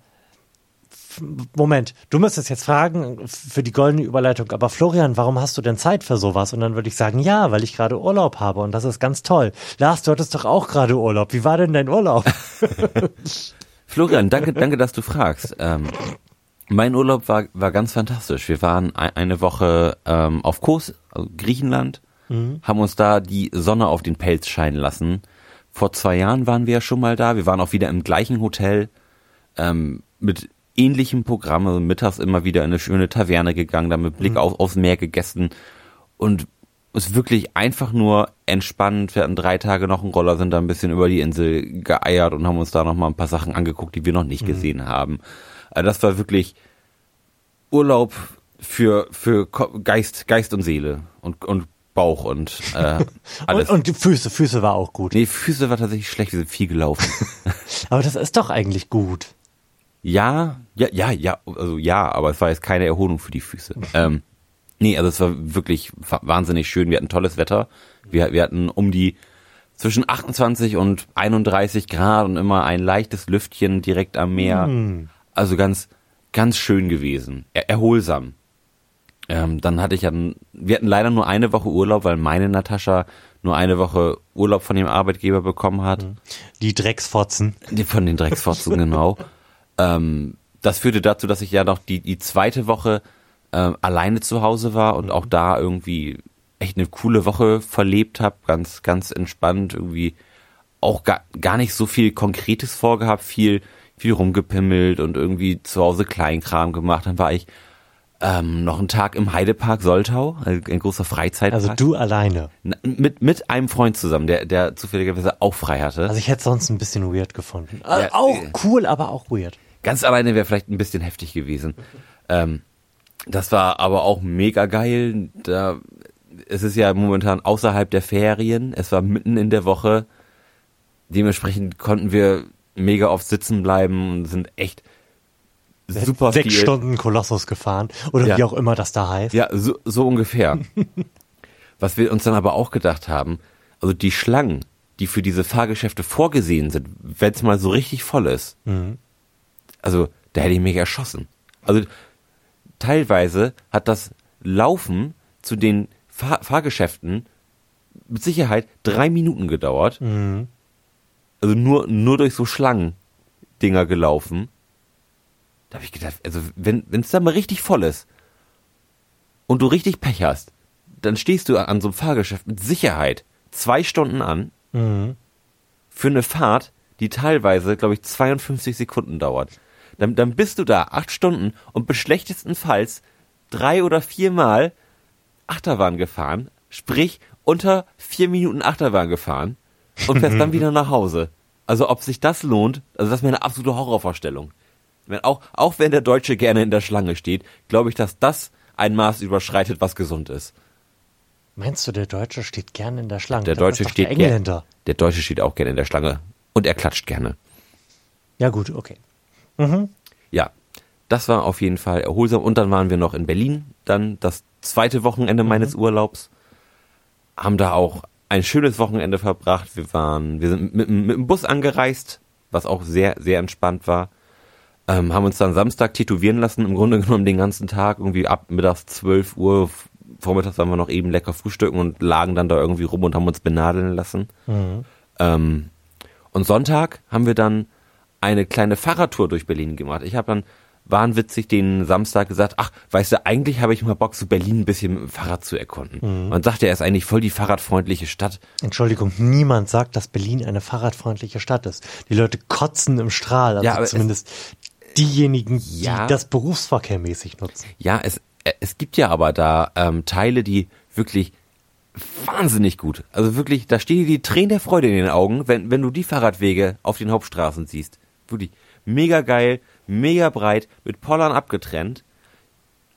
Moment, du müsstest jetzt fragen für die goldene Überleitung, aber Florian, warum hast du denn Zeit für sowas? Und dann würde ich sagen, ja, weil ich gerade Urlaub habe und das ist ganz toll. Lars, du hattest doch auch gerade Urlaub. Wie war denn dein Urlaub? Florian, danke, danke, dass du fragst. Ähm, mein Urlaub war, war ganz fantastisch. Wir waren ein, eine Woche ähm, auf Kos, also Griechenland, haben uns da die Sonne auf den Pelz scheinen lassen. Vor zwei Jahren waren wir ja schon mal da. Wir waren auch wieder im gleichen Hotel ähm, mit ähnlichem Programm. Also mittags immer wieder in eine schöne Taverne gegangen, da mit Blick auf, aufs Meer gegessen und ist wirklich einfach nur entspannt. Wir hatten drei Tage noch einen Roller, sind da ein bisschen über die Insel geeiert und haben uns da noch mal ein paar Sachen angeguckt, die wir noch nicht mhm. gesehen haben. Also das war wirklich Urlaub für, für Geist, Geist und Seele und, und Bauch und äh, alles. und, und die Füße, Füße war auch gut. Nee, Füße war tatsächlich schlecht, wir sind viel gelaufen. aber das ist doch eigentlich gut. Ja, ja, ja, ja, also ja, aber es war jetzt keine Erholung für die Füße. ähm, nee, also es war wirklich wahnsinnig schön. Wir hatten tolles Wetter. Wir, wir hatten um die zwischen 28 und 31 Grad und immer ein leichtes Lüftchen direkt am Meer. Mm. Also ganz, ganz schön gewesen. Er, erholsam. Ähm, dann hatte ich ja, wir hatten leider nur eine Woche Urlaub, weil meine Natascha nur eine Woche Urlaub von dem Arbeitgeber bekommen hat. Mhm. Die Drecksfotzen. Die von den Drecksfotzen, genau. Ähm, das führte dazu, dass ich ja noch die, die zweite Woche ähm, alleine zu Hause war und auch da irgendwie echt eine coole Woche verlebt habe, ganz, ganz entspannt, irgendwie auch gar, gar nicht so viel Konkretes vorgehabt, viel, viel rumgepimmelt und irgendwie zu Hause Kleinkram gemacht. Dann war ich ähm, noch einen Tag im Heidepark Soltau, ein, ein großer Freizeitpark. Also du alleine? Mit, mit einem Freund zusammen, der, der zufälligerweise auch frei hatte. Also ich hätte sonst ein bisschen weird gefunden. Ja, äh, auch cool, aber auch weird. Ganz alleine wäre vielleicht ein bisschen heftig gewesen. Ähm, das war aber auch mega geil. Da, es ist ja momentan außerhalb der Ferien. Es war mitten in der Woche. Dementsprechend konnten wir mega oft sitzen bleiben und sind echt super Sechs viel. Stunden Kolossus gefahren oder ja. wie auch immer das da heißt. Ja, so, so ungefähr. Was wir uns dann aber auch gedacht haben, also die Schlangen, die für diese Fahrgeschäfte vorgesehen sind, wenn es mal so richtig voll ist, mhm. also da hätte ich mich erschossen. Also teilweise hat das Laufen zu den Fahr Fahrgeschäften mit Sicherheit drei Minuten gedauert. Mhm. Also nur, nur durch so Schlangendinger gelaufen. Da habe ich gedacht, also wenn es da mal richtig voll ist und du richtig Pech hast, dann stehst du an so einem Fahrgeschäft mit Sicherheit zwei Stunden an mhm. für eine Fahrt, die teilweise, glaube ich, 52 Sekunden dauert. Dann, dann bist du da acht Stunden und beschlechtestenfalls drei oder viermal Achterbahn gefahren, sprich unter vier Minuten Achterbahn gefahren und fährst dann wieder nach Hause. Also ob sich das lohnt, also das wäre eine absolute Horrorvorstellung. Wenn auch, auch wenn der Deutsche gerne in der Schlange steht, glaube ich, dass das ein Maß überschreitet, was gesund ist. Meinst du, der Deutsche steht gerne in der Schlange? Der Deutsche steht der Engländer. Der Deutsche steht auch gerne in der Schlange und er klatscht gerne. Ja gut, okay. Mhm. Ja, das war auf jeden Fall erholsam und dann waren wir noch in Berlin, dann das zweite Wochenende mhm. meines Urlaubs, haben da auch ein schönes Wochenende verbracht. Wir waren, wir sind mit, mit dem Bus angereist, was auch sehr, sehr entspannt war. Ähm, haben uns dann Samstag tätowieren lassen, im Grunde genommen den ganzen Tag, irgendwie ab mittags 12 Uhr, vormittags waren wir noch eben lecker frühstücken und lagen dann da irgendwie rum und haben uns benadeln lassen. Mhm. Ähm, und Sonntag haben wir dann eine kleine Fahrradtour durch Berlin gemacht. Ich habe dann wahnwitzig den Samstag gesagt, ach, weißt du, eigentlich habe ich mal Bock, so Berlin ein bisschen mit dem Fahrrad zu erkunden. Mhm. Man sagte, er ist eigentlich voll die fahrradfreundliche Stadt. Entschuldigung, niemand sagt, dass Berlin eine fahrradfreundliche Stadt ist. Die Leute kotzen im Strahl, also ja, zumindest diejenigen, ja, die das berufsverkehrmäßig nutzen. Ja, es, es gibt ja aber da ähm, Teile, die wirklich wahnsinnig gut. Also wirklich, da stehen dir die Tränen der Freude in den Augen, wenn, wenn du die Fahrradwege auf den Hauptstraßen siehst. Wirklich mega geil, mega breit, mit Pollern abgetrennt.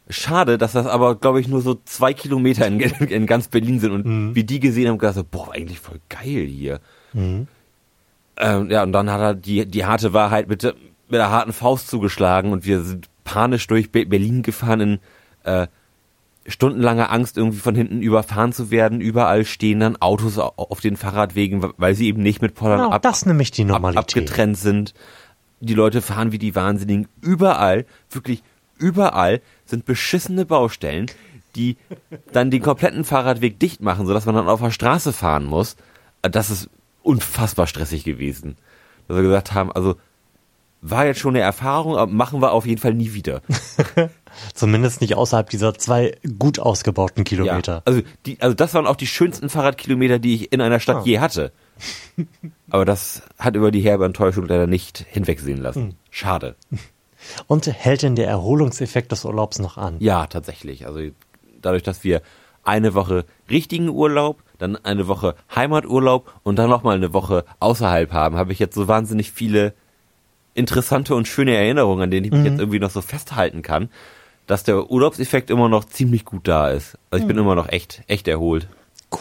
Schade, dass das aber, glaube ich, nur so zwei Kilometer in, in ganz Berlin sind und mhm. wie die gesehen haben, gedacht, boah, eigentlich voll geil hier. Mhm. Ähm, ja, und dann hat er die, die harte Wahrheit mit, mit der harten Faust zugeschlagen und wir sind panisch durch Berlin gefahren in äh, stundenlanger Angst, irgendwie von hinten überfahren zu werden. Überall stehen dann Autos auf den Fahrradwegen, weil sie eben nicht mit Pollern genau, ab, das nämlich die Normalität. Ab, abgetrennt sind. Die Leute fahren wie die Wahnsinnigen. Überall, wirklich überall sind beschissene Baustellen, die dann den kompletten Fahrradweg dicht machen, sodass man dann auf der Straße fahren muss. Das ist unfassbar stressig gewesen. Dass wir gesagt haben, also war jetzt schon eine Erfahrung, aber machen wir auf jeden Fall nie wieder. Zumindest nicht außerhalb dieser zwei gut ausgebauten Kilometer. Ja, also, die, also das waren auch die schönsten Fahrradkilometer, die ich in einer Stadt oh. je hatte. Aber das hat über die herbe Enttäuschung leider nicht hinwegsehen lassen. Hm. Schade. Und hält denn der Erholungseffekt des Urlaubs noch an? Ja, tatsächlich. Also dadurch, dass wir eine Woche richtigen Urlaub, dann eine Woche Heimaturlaub und dann nochmal eine Woche außerhalb haben, habe ich jetzt so wahnsinnig viele interessante und schöne Erinnerungen, an denen ich mich jetzt irgendwie noch so festhalten kann, dass der Urlaubseffekt immer noch ziemlich gut da ist. Also ich bin immer noch echt, echt erholt.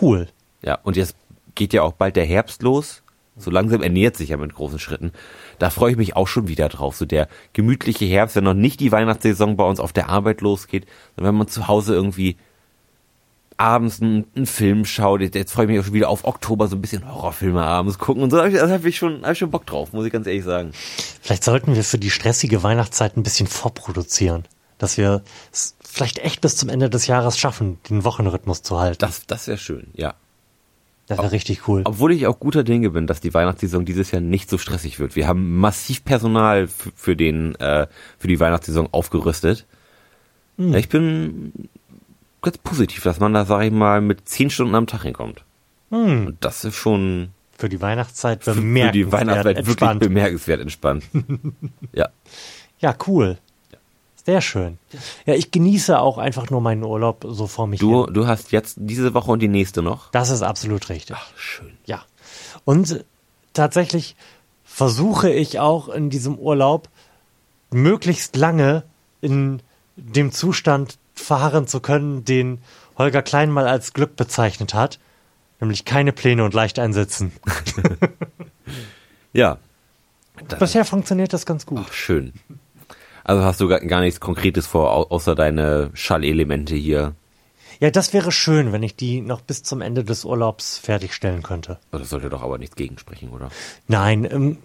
Cool. Ja, und jetzt geht ja auch bald der Herbst los. So langsam ernährt sich ja mit großen Schritten. Da freue ich mich auch schon wieder drauf. So der gemütliche Herbst, wenn noch nicht die Weihnachtssaison bei uns auf der Arbeit losgeht, sondern wenn man zu Hause irgendwie abends einen, einen Film schaut. Jetzt, freue ich mich auch schon wieder auf Oktober, so ein bisschen Horrorfilme abends gucken und so. Da habe ich, hab ich, schon, hab ich schon Bock drauf, muss ich ganz ehrlich sagen. Vielleicht sollten wir für die stressige Weihnachtszeit ein bisschen vorproduzieren. Dass wir es vielleicht echt bis zum Ende des Jahres schaffen, den Wochenrhythmus zu halten. Das, das wäre schön, ja. Das wäre richtig cool. Obwohl ich auch guter Dinge bin, dass die Weihnachtssaison dieses Jahr nicht so stressig wird. Wir haben massiv Personal für den äh, für die Weihnachtssaison aufgerüstet. Ja, ich bin ganz positiv, dass man da, sag ich mal, mit zehn Stunden am Tag hinkommt. Und das ist schon Für die Weihnachtszeit für, für bemerkenswert die Weihnachtszeit wirklich entspannt. bemerkenswert entspannt. ja. Ja, cool. Sehr schön. Ja, ich genieße auch einfach nur meinen Urlaub so vor mich Du, hin. du hast jetzt diese Woche und die nächste noch. Das ist absolut richtig. Schön. Ja. Und tatsächlich versuche ich auch in diesem Urlaub möglichst lange in dem Zustand verharren zu können, den Holger Klein mal als Glück bezeichnet hat. Nämlich keine Pläne und leicht einsitzen. Ja. Das Bisher funktioniert das ganz gut. Ach, schön. Also hast du gar, nichts Konkretes vor, au- außer deine Schallelemente hier. Ja, das wäre schön, wenn ich die noch bis zum Ende des Urlaubs fertigstellen könnte. Das sollte doch aber nichts gegensprechen, oder? Nein, ähm,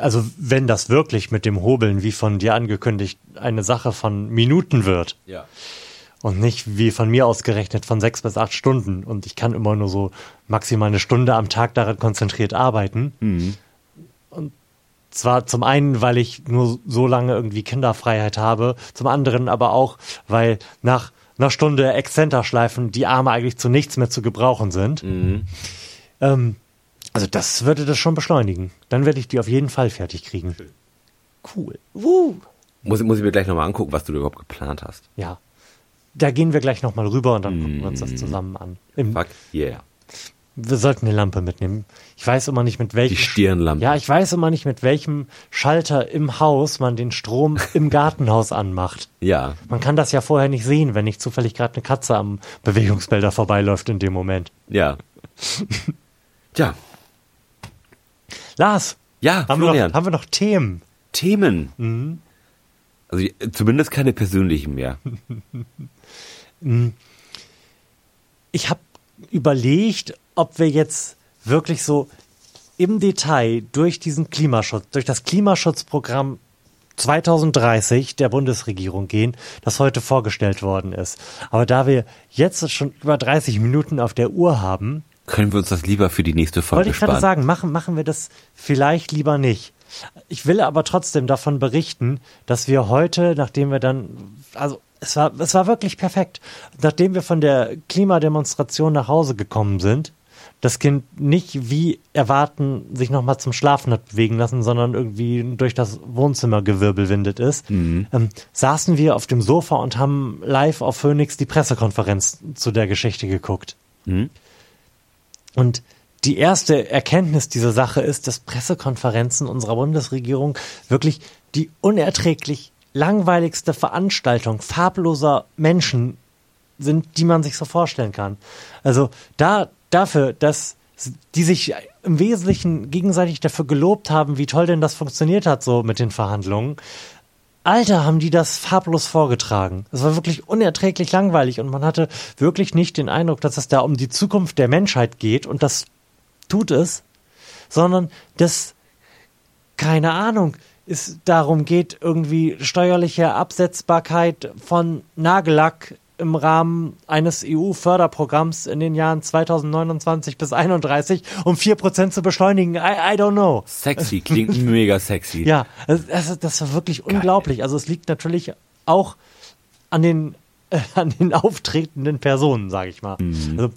also wenn das wirklich mit dem Hobeln, wie von dir angekündigt, eine Sache von Minuten wird Ja. Und nicht wie von mir ausgerechnet von sechs bis acht Stunden und ich kann immer nur so maximal eine Stunde am Tag daran konzentriert arbeiten. Und zwar zum einen, weil ich nur so lange irgendwie Kinderfreiheit habe, zum anderen aber auch, weil nach einer Stunde Exzenterschleifen die Arme eigentlich zu nichts mehr zu gebrauchen sind. Ähm, also das würde das schon beschleunigen. Dann werde ich die auf jeden Fall fertig kriegen. Cool. Woo. Muss, muss ich mir gleich nochmal angucken, was du überhaupt geplant hast. Ja. Da gehen wir gleich nochmal rüber und dann gucken wir uns das zusammen an. Im, Fuck, yeah. wir sollten eine Lampe mitnehmen. Ich weiß immer nicht mit welchem. Die Stirnlampe. Ja, ich weiß immer nicht mit welchem Schalter im Haus man den Strom im Gartenhaus anmacht. Ja. Man kann das ja vorher nicht sehen, wenn nicht zufällig gerade eine Katze am Bewegungsmelder vorbeiläuft in dem Moment. Ja. Tja. Lars, Ja, haben wir, Florian. noch, haben wir noch Themen? Themen. Also äh, zumindest keine persönlichen mehr. ich habe überlegt, ob wir jetzt wirklich so im Detail durch diesen Klimaschutz, durch das Klimaschutzprogramm 2030 der Bundesregierung gehen, das heute vorgestellt worden ist. Aber da wir jetzt schon über 30 Minuten auf der Uhr haben, Können wir uns das lieber für die nächste Folge wollte ich gerade sagen, machen, machen wir das vielleicht lieber nicht. Ich will aber trotzdem davon berichten, dass wir heute, nachdem wir dann, also es war, es war wirklich perfekt, nachdem wir von der Klimademonstration nach Hause gekommen sind, das Kind nicht wie erwarten sich nochmal zum Schlafen hat bewegen lassen, sondern irgendwie durch das Wohnzimmer gewirbelwindet ist, ähm, saßen wir auf dem Sofa und haben live auf Phoenix die Pressekonferenz zu der Geschichte geguckt. Und die erste Erkenntnis dieser Sache ist, dass Pressekonferenzen unserer Bundesregierung wirklich die unerträglich langweiligste Veranstaltung farbloser Menschen sind, die man sich so vorstellen kann. Also da dafür, dass die sich im Wesentlichen gegenseitig dafür gelobt haben, wie toll denn das funktioniert hat so mit den Verhandlungen. Alter, haben die das farblos vorgetragen. Es war wirklich unerträglich langweilig und man hatte wirklich nicht den Eindruck, dass es da um die Zukunft der Menschheit geht und das tut es, sondern dass, keine Ahnung, es darum geht, irgendwie steuerliche Absetzbarkeit von Nagellack im Rahmen eines EU-Förderprogramms in den Jahren 2029 bis 31 um 4% zu beschleunigen. I, I don't know. Sexy, klingt mega sexy. Ja, das, das, das war wirklich unglaublich. Also es liegt natürlich auch an den, äh, an den auftretenden Personen, sage ich mal. Also,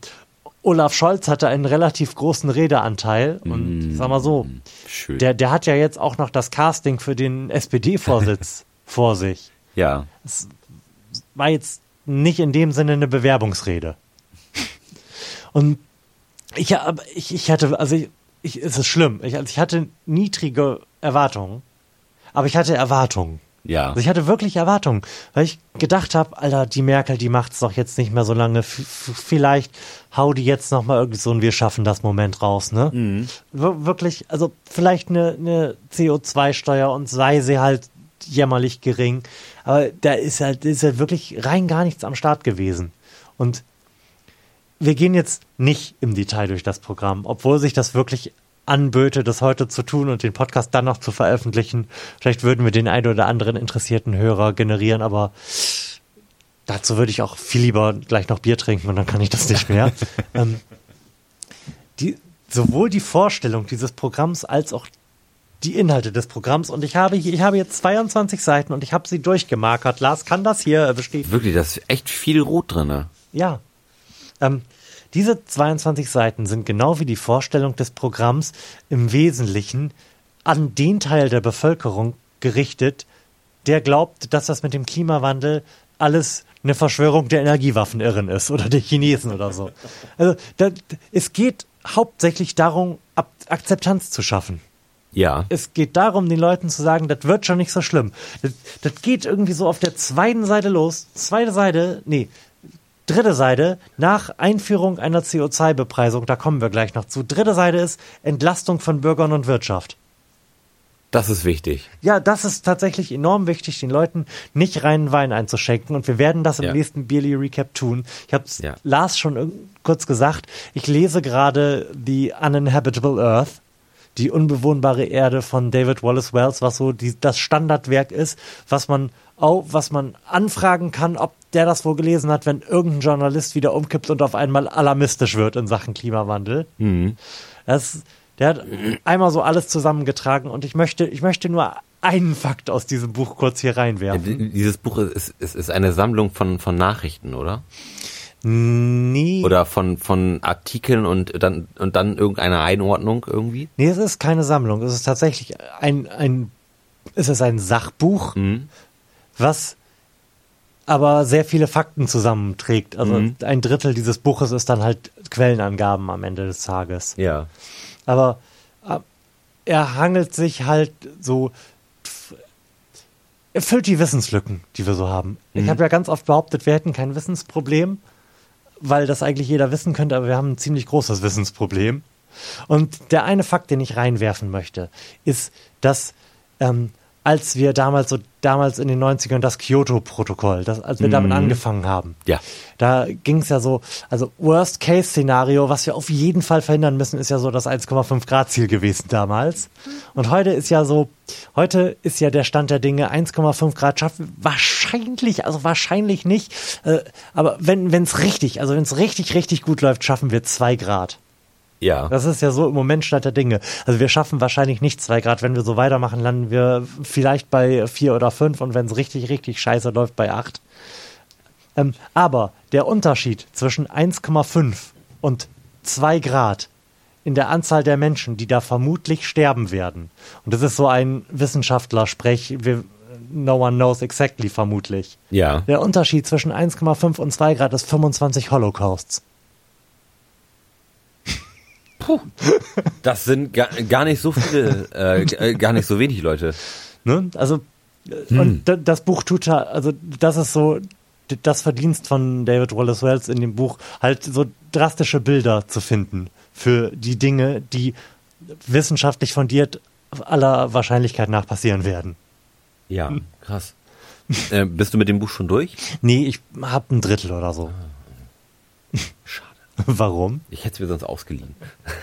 Olaf Scholz hatte einen relativ großen Redeanteil und ich sag mal so, Schön. der, der hat ja jetzt auch noch das Casting für den SPD-Vorsitz vor sich. ja. War jetzt nicht in dem Sinne eine Bewerbungsrede. Und ich, ich, ich hatte, also ich, ich, es ist schlimm. Ich, also ich hatte niedrige Erwartungen, aber ich hatte Erwartungen. Ja. Also ich hatte wirklich Erwartungen, weil ich gedacht habe, Alter, die Merkel, die macht's doch jetzt nicht mehr so lange. F vielleicht hau die jetzt noch mal irgendwie so ein Wir schaffen das Moment raus, ne? Mhm. Wir wirklich, also vielleicht eine, eine CO2-Steuer und sei sie halt jämmerlich gering, aber da ist halt, ist halt wirklich rein gar nichts am Start gewesen. Und wir gehen jetzt nicht im Detail durch das Programm, obwohl sich das wirklich anböte, das heute zu tun und den Podcast dann noch zu veröffentlichen. Vielleicht würden wir den einen oder anderen interessierten Hörer generieren, aber dazu würde ich auch viel lieber gleich noch Bier trinken und dann kann ich das nicht mehr. ähm, die, sowohl die Vorstellung dieses Programms als auch die Inhalte des Programms und ich habe ich habe jetzt 22 Seiten und ich habe sie durchgemarkert. Lars kann das hier bestätigen. Wirklich, das ist echt viel Rot drinne. Ja. Ähm, diese 22 Seiten sind genau wie die Vorstellung des Programms im Wesentlichen an den Teil der Bevölkerung gerichtet, der glaubt, dass das mit dem Klimawandel alles eine Verschwörung der Energiewaffenirren ist oder der Chinesen oder so. Also da, es geht hauptsächlich darum, Ab Akzeptanz zu schaffen. Ja. Es geht darum, den Leuten zu sagen, das wird schon nicht so schlimm. Das, das geht irgendwie so auf der zweiten Seite los. Zweite Seite, nee, Dritte Seite, nach Einführung einer CO2-Bepreisung, da kommen wir gleich noch zu. Dritte Seite ist Entlastung von Bürgern und Wirtschaft. Das ist wichtig. Ja, das ist tatsächlich enorm wichtig, den Leuten nicht reinen Wein einzuschenken. Und wir werden das im ja. nächsten Beerly Recap tun. Ich habe ja. Lars schon kurz gesagt. Ich lese gerade The Uninhabitable Earth, die unbewohnbare Erde von David Wallace Wells, was so die, das Standardwerk ist, was man auch, was man anfragen kann, ob der das wohl gelesen hat, wenn irgendein Journalist wieder umkippt und auf einmal alarmistisch wird in Sachen Klimawandel. Mhm. Das, der hat einmal so alles zusammengetragen und ich möchte, ich möchte nur einen Fakt aus diesem Buch kurz hier reinwerfen. Dieses Buch ist, ist, ist eine Sammlung von, von Nachrichten, oder? Nee. Oder von, von Artikeln und dann, und dann irgendeine Einordnung irgendwie? Nee, es ist keine Sammlung. Es ist tatsächlich ein, ein, es ist ein Sachbuch, mhm. was aber sehr viele Fakten zusammenträgt. Also mhm. ein Drittel dieses Buches ist dann halt Quellenangaben am Ende des Tages. Ja. Aber äh, er hangelt sich halt so, er füllt die Wissenslücken, die wir so haben. Mhm. Ich habe ja ganz oft behauptet, wir hätten kein Wissensproblem, weil das eigentlich jeder wissen könnte, aber wir haben ein ziemlich großes Wissensproblem. Und der eine Fakt, den ich reinwerfen möchte, ist, dass ähm, als wir damals so damals in den 90ern das Kyoto-Protokoll, das, als wir mhm. damit angefangen haben. Ja. Da ging es ja so, also Worst-Case-Szenario, was wir auf jeden Fall verhindern müssen, ist ja so das 1,5 Grad-Ziel gewesen damals. Und heute ist ja so, heute ist ja der Stand der Dinge 1,5 Grad schaffen wahrscheinlich, also wahrscheinlich nicht, äh, aber wenn es richtig, also wenn es richtig, richtig gut läuft, schaffen wir zwei Grad. Ja. Das ist ja so im Moment Stand der Dinge. Also wir schaffen wahrscheinlich nicht zwei Grad. Wenn wir so weitermachen, landen wir vielleicht bei vier oder fünf und wenn es richtig, richtig scheiße läuft, bei acht. Ähm, aber der Unterschied zwischen 1,5 und zwei Grad in der Anzahl der Menschen, die da vermutlich sterben werden. Und das ist so ein Wissenschaftler-Sprech, no one knows exactly vermutlich. Ja. Der Unterschied zwischen 1,5 und 2 Grad ist 25 Holocausts. Puh. Das sind gar, gar nicht so viele, äh, äh gar nicht so wenig Leute. Ne? Also, hm. und das Buch tut ja, also das ist so das Verdienst von David Wallace Wells in dem Buch, halt so drastische Bilder zu finden für die Dinge, die wissenschaftlich fundiert aller Wahrscheinlichkeit nach passieren werden. Ja, krass. äh, bist du mit dem Buch schon durch? Nee, ich hab ein Drittel oder so. Ah. Warum? Ich hätte es mir sonst ausgeliehen.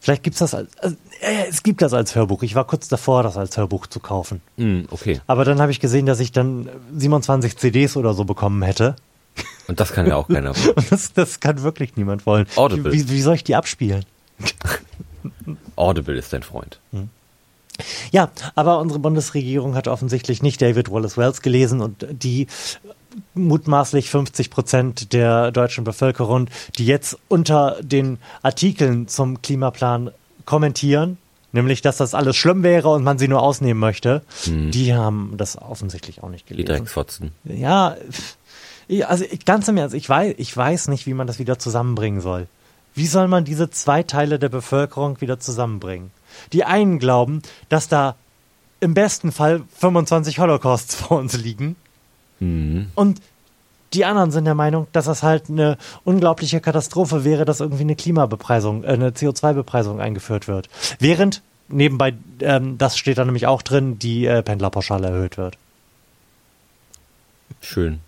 Vielleicht gibt es das als, also, äh, es gibt das als Hörbuch. Ich war kurz davor, das als Hörbuch zu kaufen. Mm, okay. Aber dann habe ich gesehen, dass ich dann 27 CDs oder so bekommen hätte. Und das kann ja auch keiner wollen. das, das kann wirklich niemand wollen. Audible. Wie, wie soll ich die abspielen? Audible ist dein Freund. Hm. Ja, aber unsere Bundesregierung hat offensichtlich nicht David Wallace Wells gelesen und die mutmaßlich 50 Prozent der deutschen Bevölkerung, die jetzt unter den Artikeln zum Klimaplan kommentieren, nämlich dass das alles schlimm wäre und man sie nur ausnehmen möchte, hm. die haben das offensichtlich auch nicht gelesen. Die Drecksfotzen. Ja, also ganz im Ernst, ich weiß, ich weiß nicht, wie man das wieder zusammenbringen soll. Wie soll man diese zwei Teile der Bevölkerung wieder zusammenbringen? Die einen glauben, dass da im besten Fall 25 Holocausts vor uns liegen. Mhm. Und die anderen sind der Meinung, dass das halt eine unglaubliche Katastrophe wäre, dass irgendwie eine Klimabepreisung, äh, eine CO2-Bepreisung eingeführt wird. Während nebenbei, ähm, das steht da nämlich auch drin, die äh, Pendlerpauschale erhöht wird. Schön.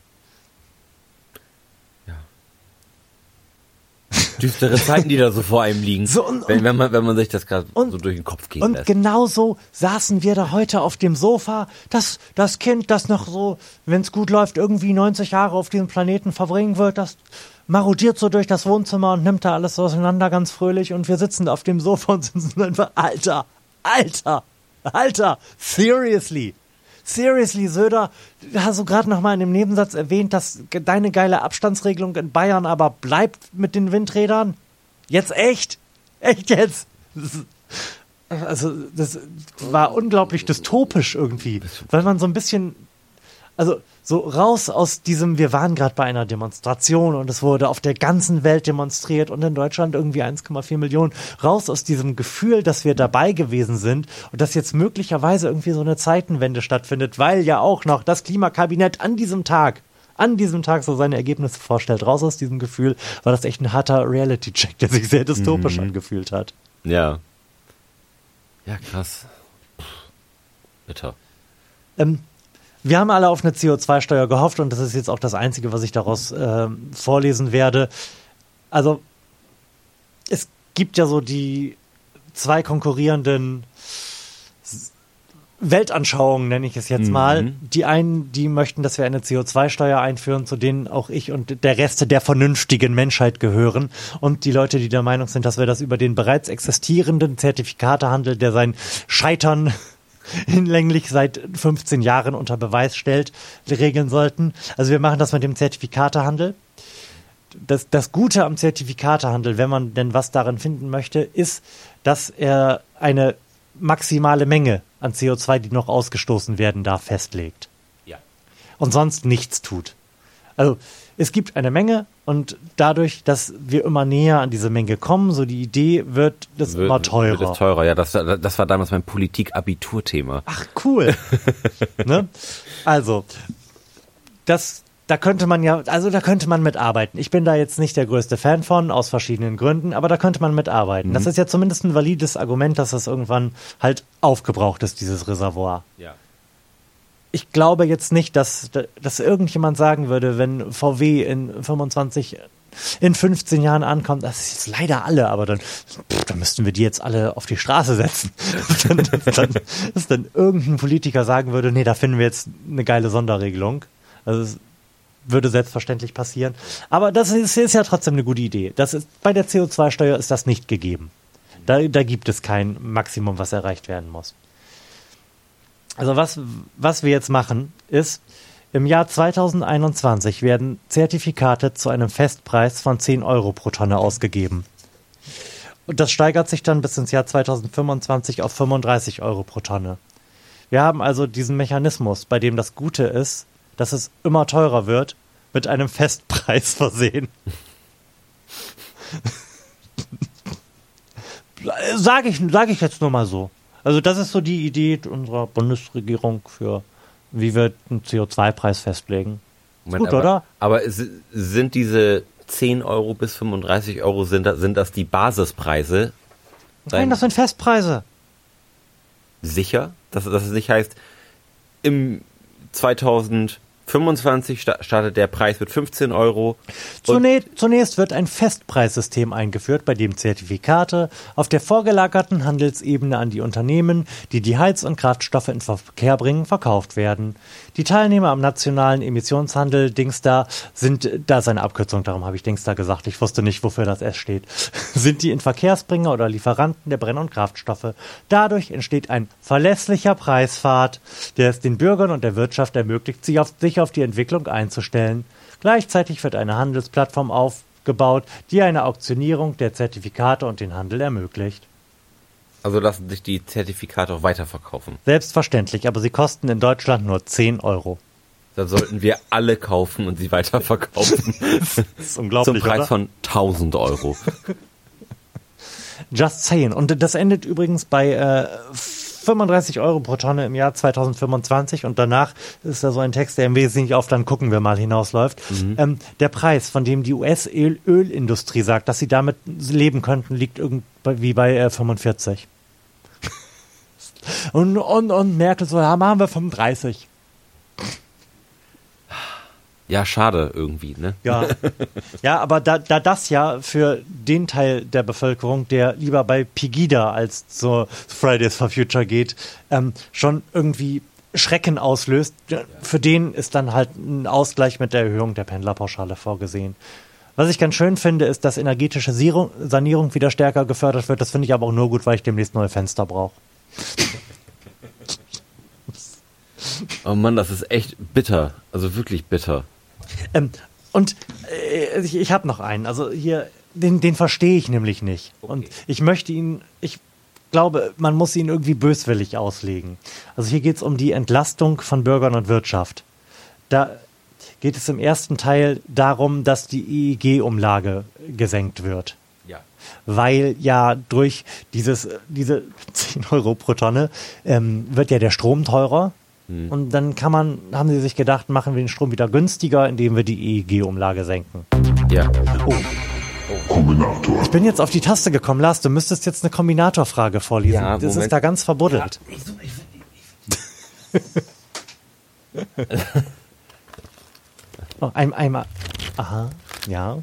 Düstere Zeiten, die da so vor einem liegen. So, und, wenn, wenn, man, wenn man sich das gerade so durch den Kopf geht. Und lässt. genau so saßen wir da heute auf dem Sofa. Das, das Kind, das noch so, wenn es gut läuft, irgendwie 90 Jahre auf diesem Planeten verbringen wird, das marodiert so durch das Wohnzimmer und nimmt da alles auseinander ganz fröhlich. Und wir sitzen da auf dem Sofa und sind einfach, Alter, Alter, Alter, seriously. Seriously, Söder, hast du gerade noch mal in dem Nebensatz erwähnt, dass deine geile Abstandsregelung in Bayern aber bleibt mit den Windrädern? Jetzt echt? Echt jetzt? Also, das war unglaublich dystopisch irgendwie, weil man so ein bisschen, also so raus aus diesem, wir waren gerade bei einer Demonstration und es wurde auf der ganzen Welt demonstriert und in Deutschland irgendwie 1,4 Millionen, raus aus diesem Gefühl, dass wir dabei gewesen sind und dass jetzt möglicherweise irgendwie so eine Zeitenwende stattfindet, weil ja auch noch das Klimakabinett an diesem Tag an diesem Tag so seine Ergebnisse vorstellt. Raus aus diesem Gefühl war das echt ein harter Reality-Check, der sich sehr dystopisch mhm. angefühlt hat. Ja. Ja, krass. Bitter. Ähm, wir haben alle auf eine CO2-Steuer gehofft und das ist jetzt auch das Einzige, was ich daraus äh, vorlesen werde. Also es gibt ja so die zwei konkurrierenden Weltanschauungen, nenne ich es jetzt mhm. mal. Die einen, die möchten, dass wir eine CO2-Steuer einführen, zu denen auch ich und der Rest der vernünftigen Menschheit gehören. Und die Leute, die der Meinung sind, dass wir das über den bereits existierenden Zertifikatehandel, der sein Scheitern hinlänglich seit 15 Jahren unter Beweis stellt, regeln sollten. Also wir machen das mit dem Zertifikatehandel. Das, das Gute am Zertifikatehandel, wenn man denn was darin finden möchte, ist, dass er eine maximale Menge an CO2, die noch ausgestoßen werden darf, festlegt. Ja. Und sonst nichts tut. Also es gibt eine Menge und dadurch, dass wir immer näher an diese Menge kommen, so die Idee wird das wird, immer teurer. Wird es teurer, ja, das, das war damals mein Politik-Abiturthema. Ach, cool. ne? Also, das, da könnte man ja, also da könnte man mitarbeiten. Ich bin da jetzt nicht der größte Fan von, aus verschiedenen Gründen, aber da könnte man mitarbeiten. Mhm. Das ist ja zumindest ein valides Argument, dass das irgendwann halt aufgebraucht ist, dieses Reservoir. Ja ich glaube jetzt nicht, dass, dass irgendjemand sagen würde, wenn VW in 25, in 15 Jahren ankommt, das ist jetzt leider alle, aber dann, pff, dann müssten wir die jetzt alle auf die Straße setzen. dann, dann, dass dann irgendein Politiker sagen würde, nee, da finden wir jetzt eine geile Sonderregelung. Also es würde selbstverständlich passieren. Aber das ist, ist ja trotzdem eine gute Idee. Das ist, bei der CO2-Steuer ist das nicht gegeben. Da, da gibt es kein Maximum, was erreicht werden muss. Also was, was wir jetzt machen, ist, im Jahr 2021 werden Zertifikate zu einem Festpreis von 10 Euro pro Tonne ausgegeben. Und das steigert sich dann bis ins Jahr 2025 auf 35 Euro pro Tonne. Wir haben also diesen Mechanismus, bei dem das Gute ist, dass es immer teurer wird, mit einem Festpreis versehen. sage ich, sag ich jetzt nur mal so. Also das ist so die Idee unserer Bundesregierung für, wie wir einen CO2-Preis festlegen. Moment, gut, aber, oder? Aber sind diese 10 Euro bis 35 Euro, sind das, sind das die Basispreise? Nein, das sind Festpreise. Sicher? Dass, dass es nicht heißt, im 2000 25 startet der Preis mit 15 Euro. Zunächst, wird ein Festpreissystem eingeführt, bei dem Zertifikate auf der vorgelagerten Handelsebene an die Unternehmen, die die Heiz- und Kraftstoffe in Verkehr bringen, verkauft werden. Die Teilnehmer am nationalen Emissionshandel Dingsda sind, da ist eine Abkürzung, darum habe ich Dingsda gesagt, ich wusste nicht, wofür das S steht, sind die in Verkehrsbringer oder Lieferanten der Brenn- und Kraftstoffe. Dadurch entsteht ein verlässlicher Preispfad, der es den Bürgern und der Wirtschaft ermöglicht, sich auf, sich auf die Entwicklung einzustellen. Gleichzeitig wird eine Handelsplattform aufgebaut, die eine Auktionierung der Zertifikate und den Handel ermöglicht. Also lassen sich die Zertifikate auch weiterverkaufen. Selbstverständlich, aber sie kosten in Deutschland nur 10 Euro. Dann sollten wir alle kaufen und sie weiterverkaufen. Das ist unglaublich, Zum Preis oder? von 1000 Euro. Just saying. Und das endet übrigens bei äh, 35 Euro pro Tonne im Jahr 2025 und danach ist da so ein Text, der im Wesentlichen auf dann gucken wir mal hinausläuft. Ähm, der Preis, von dem die US-Ölindustrie sagt, dass sie damit leben könnten, liegt irgendwie bei äh, 45. und, und, und Merkel so, ja, machen wir 35. Ja, schade irgendwie, ne? Ja, ja aber da, da das ja für den Teil der Bevölkerung, der lieber bei Pegida als zur Fridays for Future geht, ähm, schon irgendwie Schrecken auslöst, für den ist dann halt ein Ausgleich mit der Erhöhung der Pendlerpauschale vorgesehen. Was ich ganz schön finde, ist, dass energetische Sanierung wieder stärker gefördert wird. Das finde ich aber auch nur gut, weil ich demnächst neue Fenster brauche. Oh Mann, das ist echt bitter. Also wirklich bitter. Ähm, und äh, ich, ich habe noch einen. Also hier, den, den verstehe ich nämlich nicht. Und ich möchte ihn, ich glaube, man muss ihn irgendwie böswillig auslegen. Also hier geht es um die Entlastung von Bürgern und Wirtschaft. Da geht es im ersten Teil darum, dass die EEG-Umlage gesenkt wird. Ja. Weil ja durch dieses, diese 10 Euro pro Tonne ähm, wird ja der Strom teurer. Und dann kann man, haben sie sich gedacht, machen wir den Strom wieder günstiger, indem wir die EEG-Umlage senken. Ja. Oh, Kombinator. ich bin jetzt auf die Taste gekommen. Lars, du müsstest jetzt eine Kombinatorfrage vorlesen. Ja, das ist da ganz verbuddelt. Oh, ein, einmal. Aha, ja.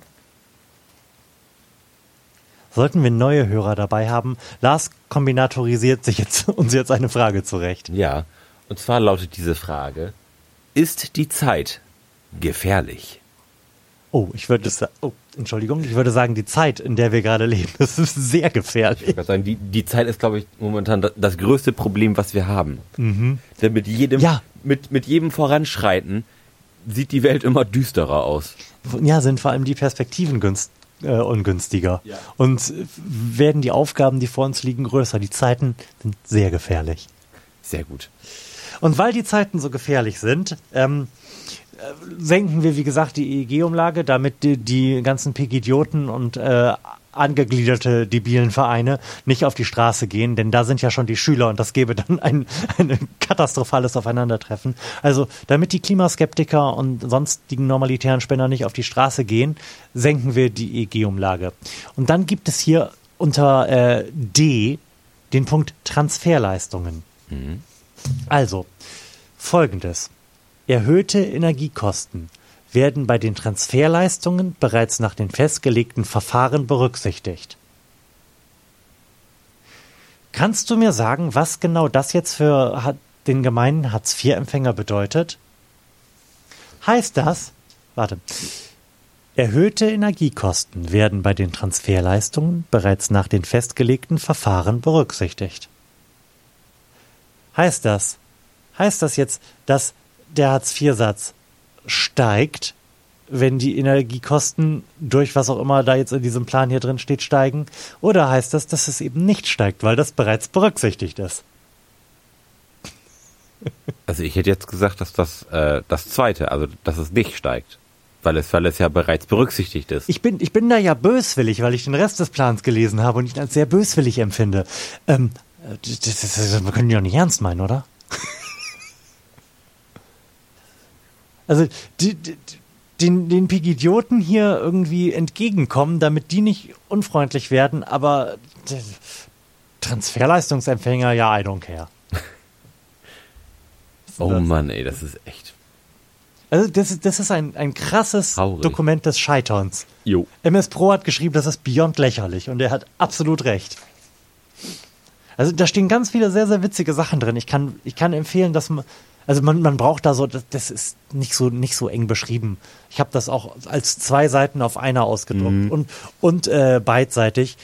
Sollten wir neue Hörer dabei haben, Lars kombinatorisiert sich jetzt uns jetzt eine Frage zurecht. Ja. Und zwar lautet diese Frage: Ist die Zeit gefährlich? Oh, ich würde sa- oh, Entschuldigung, ich würde sagen, die Zeit, in der wir gerade leben, das ist sehr gefährlich. Ich würde sagen, die, die Zeit ist, glaube ich, momentan das, das größte Problem, was wir haben. Denn mit jedem, Ja. mit, mit jedem Voranschreiten sieht die Welt immer düsterer aus. Ja, sind vor allem die Perspektiven günst, äh, ungünstiger. Ja. Und werden die Aufgaben, die vor uns liegen, größer. Die Zeiten sind sehr gefährlich. Sehr gut. Und weil die Zeiten so gefährlich sind, ähm, äh, senken wir, wie gesagt, die EEG-Umlage, damit die, die ganzen Pegidioten und äh, angegliederte debilen Vereine nicht auf die Straße gehen, denn da sind ja schon die Schüler und das gäbe dann ein, ein katastrophales Aufeinandertreffen. Also, damit die Klimaskeptiker und sonstigen normalitären Spender nicht auf die Straße gehen, senken wir die EEG-Umlage. Und dann gibt es hier unter äh, D den Punkt Transferleistungen. Also, folgendes. Erhöhte Energiekosten werden bei den Transferleistungen bereits nach den festgelegten Verfahren berücksichtigt. Kannst du mir sagen, was genau das jetzt für den gemeinen Hartz-IV-Empfänger bedeutet? Heißt das, warte, erhöhte Energiekosten werden bei den Transferleistungen bereits nach den festgelegten Verfahren berücksichtigt? Heißt das, heißt das jetzt, dass der Hartz-IV-Satz steigt, wenn die Energiekosten durch was auch immer da jetzt in diesem Plan hier drin steht, steigen? Oder heißt das, dass es eben nicht steigt, weil das bereits berücksichtigt ist? Also ich hätte jetzt gesagt, dass das äh, das zweite, also dass es nicht steigt. Weil es, weil es ja bereits berücksichtigt ist. Ich bin, ich bin da ja böswillig, weil ich den Rest des Plans gelesen habe und ihn als sehr böswillig empfinde. Ähm, äh, das, das, das, wir können die doch nicht ernst meinen, oder? also, die, die, den, den Pigidioten hier irgendwie entgegenkommen, damit die nicht unfreundlich werden, aber Transferleistungsempfänger, ja, I don't care. oh das? Mann, ey, das ist echt. Also, das, ist- das ist ein, ein krasses Traurig. Dokument des Scheiterns. Jo. MS Pro hat geschrieben, das ist beyond lächerlich und er hat absolut recht. Also da stehen ganz viele sehr, sehr witzige Sachen drin. Ich kann, ich kann empfehlen, dass man, also man, man braucht da so, das, das ist nicht so, nicht so eng beschrieben. Ich habe das auch als zwei Seiten auf einer ausgedruckt und, und äh, beidseitig.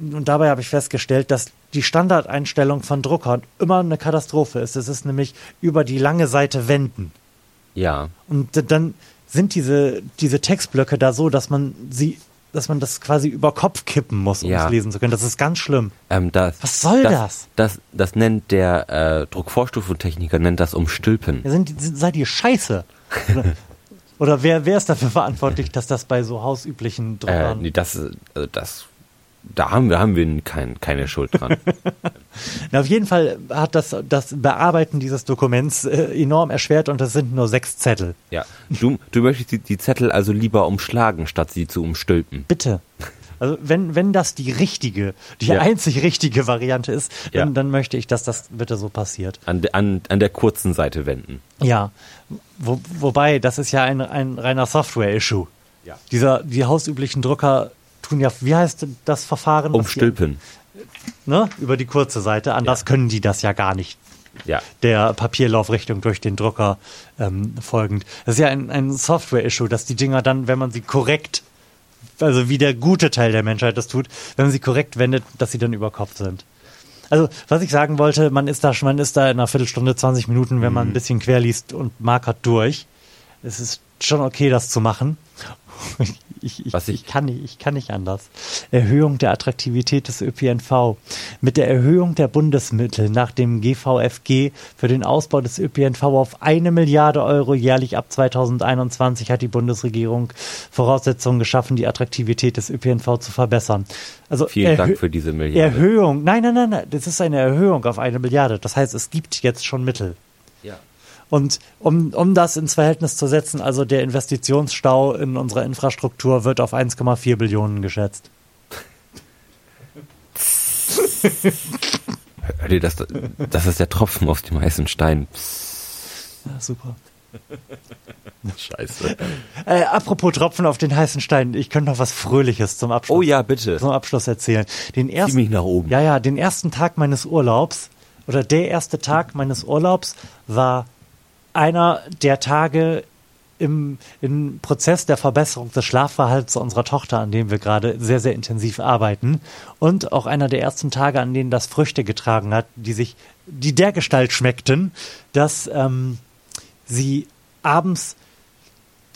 Und dabei habe ich festgestellt, dass die Standardeinstellung von Druckern immer eine Katastrophe ist. Es ist nämlich über die lange Seite wenden. Ja. Und dann sind diese, diese Textblöcke da so, dass man sie dass man das quasi über Kopf kippen muss, um Ja. es lesen zu können. Das ist ganz schlimm. Ähm, das, Was soll das? das? Das, das nennt der äh, Druckvorstufentechniker nennt das Umstülpen. Ja, sind, sind, seid ihr scheiße? Oder, oder wer, wer ist dafür verantwortlich, dass das bei so hausüblichen Äh, Druckern... nee, das, äh, also das, da haben wir, haben wir kein, keine Schuld dran. Na, auf jeden Fall hat das, das Bearbeiten dieses Dokuments äh, enorm erschwert und das sind nur sechs Zettel. ja. Du, du möchtest die, die Zettel also lieber umschlagen, statt sie zu umstülpen. Bitte. Also wenn, wenn das die richtige, die Ja. einzig richtige Variante ist, dann, Ja. dann möchte ich, dass das bitte so passiert. An, an, an der kurzen Seite wenden. Ja, Wo, wobei, das ist ja ein, ein reiner Software-Issue. Ja. Dieser, die hausüblichen Drucker tun ja, wie heißt das Verfahren? Umstülpen. Die, ne? Über die kurze Seite. Anders können die das ja gar nicht. Ja. Der Papierlaufrichtung durch den Drucker ähm, folgend. Das ist ja ein, ein Software-Issue, dass die Dinger dann, wenn man sie korrekt, also wie der gute Teil der Menschheit das tut, wenn man sie korrekt wendet, dass sie dann über Kopf sind. Also, was ich sagen wollte, man ist da, man ist da in einer Viertelstunde, 20 Minuten, wenn man ein bisschen quer liest und markert durch. Es ist schon okay, das zu machen. Ich, ich, Was ich- ich, kann nicht, ich kann nicht anders. Erhöhung der Attraktivität des ÖPNV. Mit der Erhöhung der Bundesmittel nach dem GVFG für den Ausbau des ÖPNV auf eine Milliarde Euro jährlich ab 2021 hat die Bundesregierung Voraussetzungen geschaffen, die Attraktivität des ÖPNV zu verbessern. Also Vielen Dank Erhö- für diese Milliarde. Erhöhung. Nein, nein, nein, nein. Das ist eine Erhöhung auf eine Milliarde. Das heißt, es gibt jetzt schon Mittel. Ja. Und um, um das ins Verhältnis zu setzen, also der Investitionsstau in unserer Infrastruktur wird auf 1,4 Billionen geschätzt. Hör dir das, das ist der Tropfen auf dem heißen Stein. Ja, super. Scheiße. Äh, apropos Tropfen auf den heißen Stein, ich könnte noch was Fröhliches zum Abschluss, Oh ja, bitte. zum Abschluss erzählen. Den ersten, mich nach oben. Ja, ja, den ersten Tag meines Urlaubs oder der erste Tag meines Urlaubs war einer der Tage im, im Prozess der Verbesserung des Schlafverhaltens unserer Tochter, an dem wir gerade sehr, sehr intensiv arbeiten. Und auch einer der ersten Tage, an denen das Früchte getragen hat, die sich, die dergestalt schmeckten, dass ähm, sie abends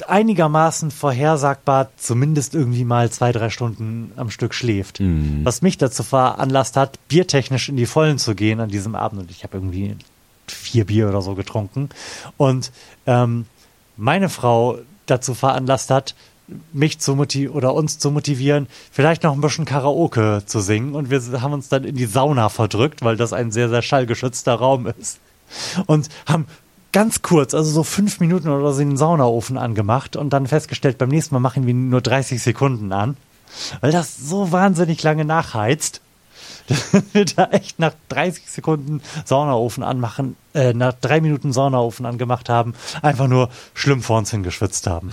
einigermaßen vorhersagbar zumindest irgendwie mal zwei, drei Stunden am Stück schläft. Was mich dazu veranlasst hat, biertechnisch in die Vollen zu gehen an diesem Abend. Und ich habe irgendwie vier Bier oder so getrunken. Und ähm, meine Frau dazu veranlasst hat, mich zu motivieren oder uns zu motivieren, vielleicht noch ein bisschen Karaoke zu singen. Und wir haben uns dann in die Sauna verdrückt, weil das ein sehr, sehr schallgeschützter Raum ist. Und haben ganz kurz, also so fünf Minuten oder so den Saunaofen angemacht und dann festgestellt, beim nächsten Mal machen wir nur 30 Sekunden an, weil das so wahnsinnig lange nachheizt. da echt nach 30 Sekunden Saunaofen anmachen, äh, nach drei Minuten Saunaofen angemacht haben, einfach nur schlimm vor uns hingeschwitzt haben.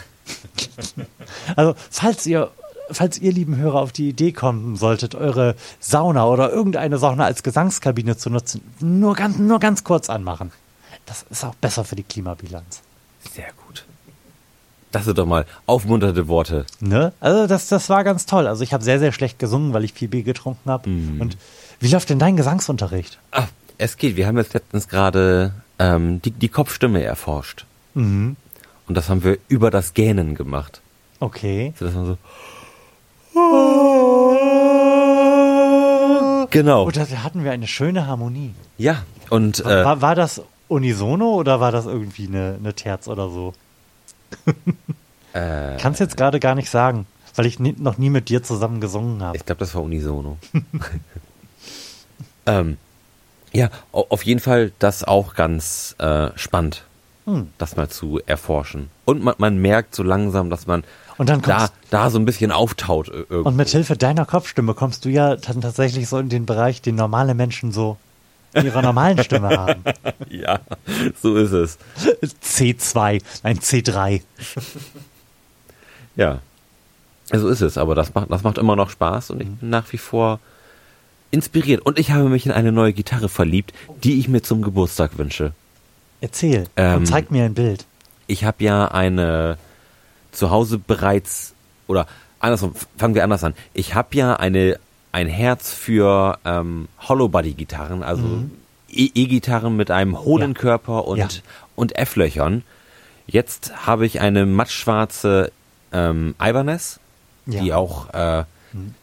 also, falls ihr, falls ihr lieben Hörer auf die Idee kommen solltet, eure Sauna oder irgendeine Sauna als Gesangskabine zu nutzen, nur ganz, nur ganz kurz anmachen. Das ist auch besser für die Klimabilanz. Das sind doch mal aufmunternde Worte. Ne? Also das, das war ganz toll. Also ich habe sehr, sehr schlecht gesungen, weil ich viel Bier getrunken habe. Und wie läuft denn dein Gesangsunterricht? Ah, es geht. Wir haben jetzt letztens gerade ähm, die, die Kopfstimme erforscht. Mhm. Und das haben wir über das Gähnen gemacht. Okay. So, dass man so. Genau. Oh, da hatten wir eine schöne Harmonie. Ja. Und äh, War, war das unisono oder war das irgendwie eine, eine Terz oder so? Äh, Kannst jetzt gerade gar nicht sagen, weil ich nie, noch nie mit dir zusammen gesungen habe. ich glaube, das war unisono. ähm, ja, au- auf jeden Fall das auch ganz äh, spannend, Hm. das mal zu erforschen. Und man, man merkt so langsam, dass man Und dann da, da so ein bisschen auftaut äh, irgendwo. und mit Hilfe deiner Kopfstimme kommst du ja dann tatsächlich so in den Bereich, den normale Menschen so in ihrer normalen Stimme haben. ja, so ist es. C2, nein, C3. Ja. So ist es, aber das macht, das macht immer noch Spaß und ich bin nach wie vor inspiriert. Und ich habe mich in eine neue Gitarre verliebt, die ich mir zum Geburtstag wünsche. Erzähl Ähm, und zeig mir ein Bild. Ich habe ja eine zu Hause bereits, oder andersrum, fangen wir anders an. Ich habe ja eine, ein Herz für ähm, Hollow-Body-Gitarren, also E- E-Gitarren mit einem hohlen Mhm. Ja. Körper und, Ja. und F-Löchern. Jetzt habe ich eine mattschwarze ähm, Ibanez die Ja. auch äh,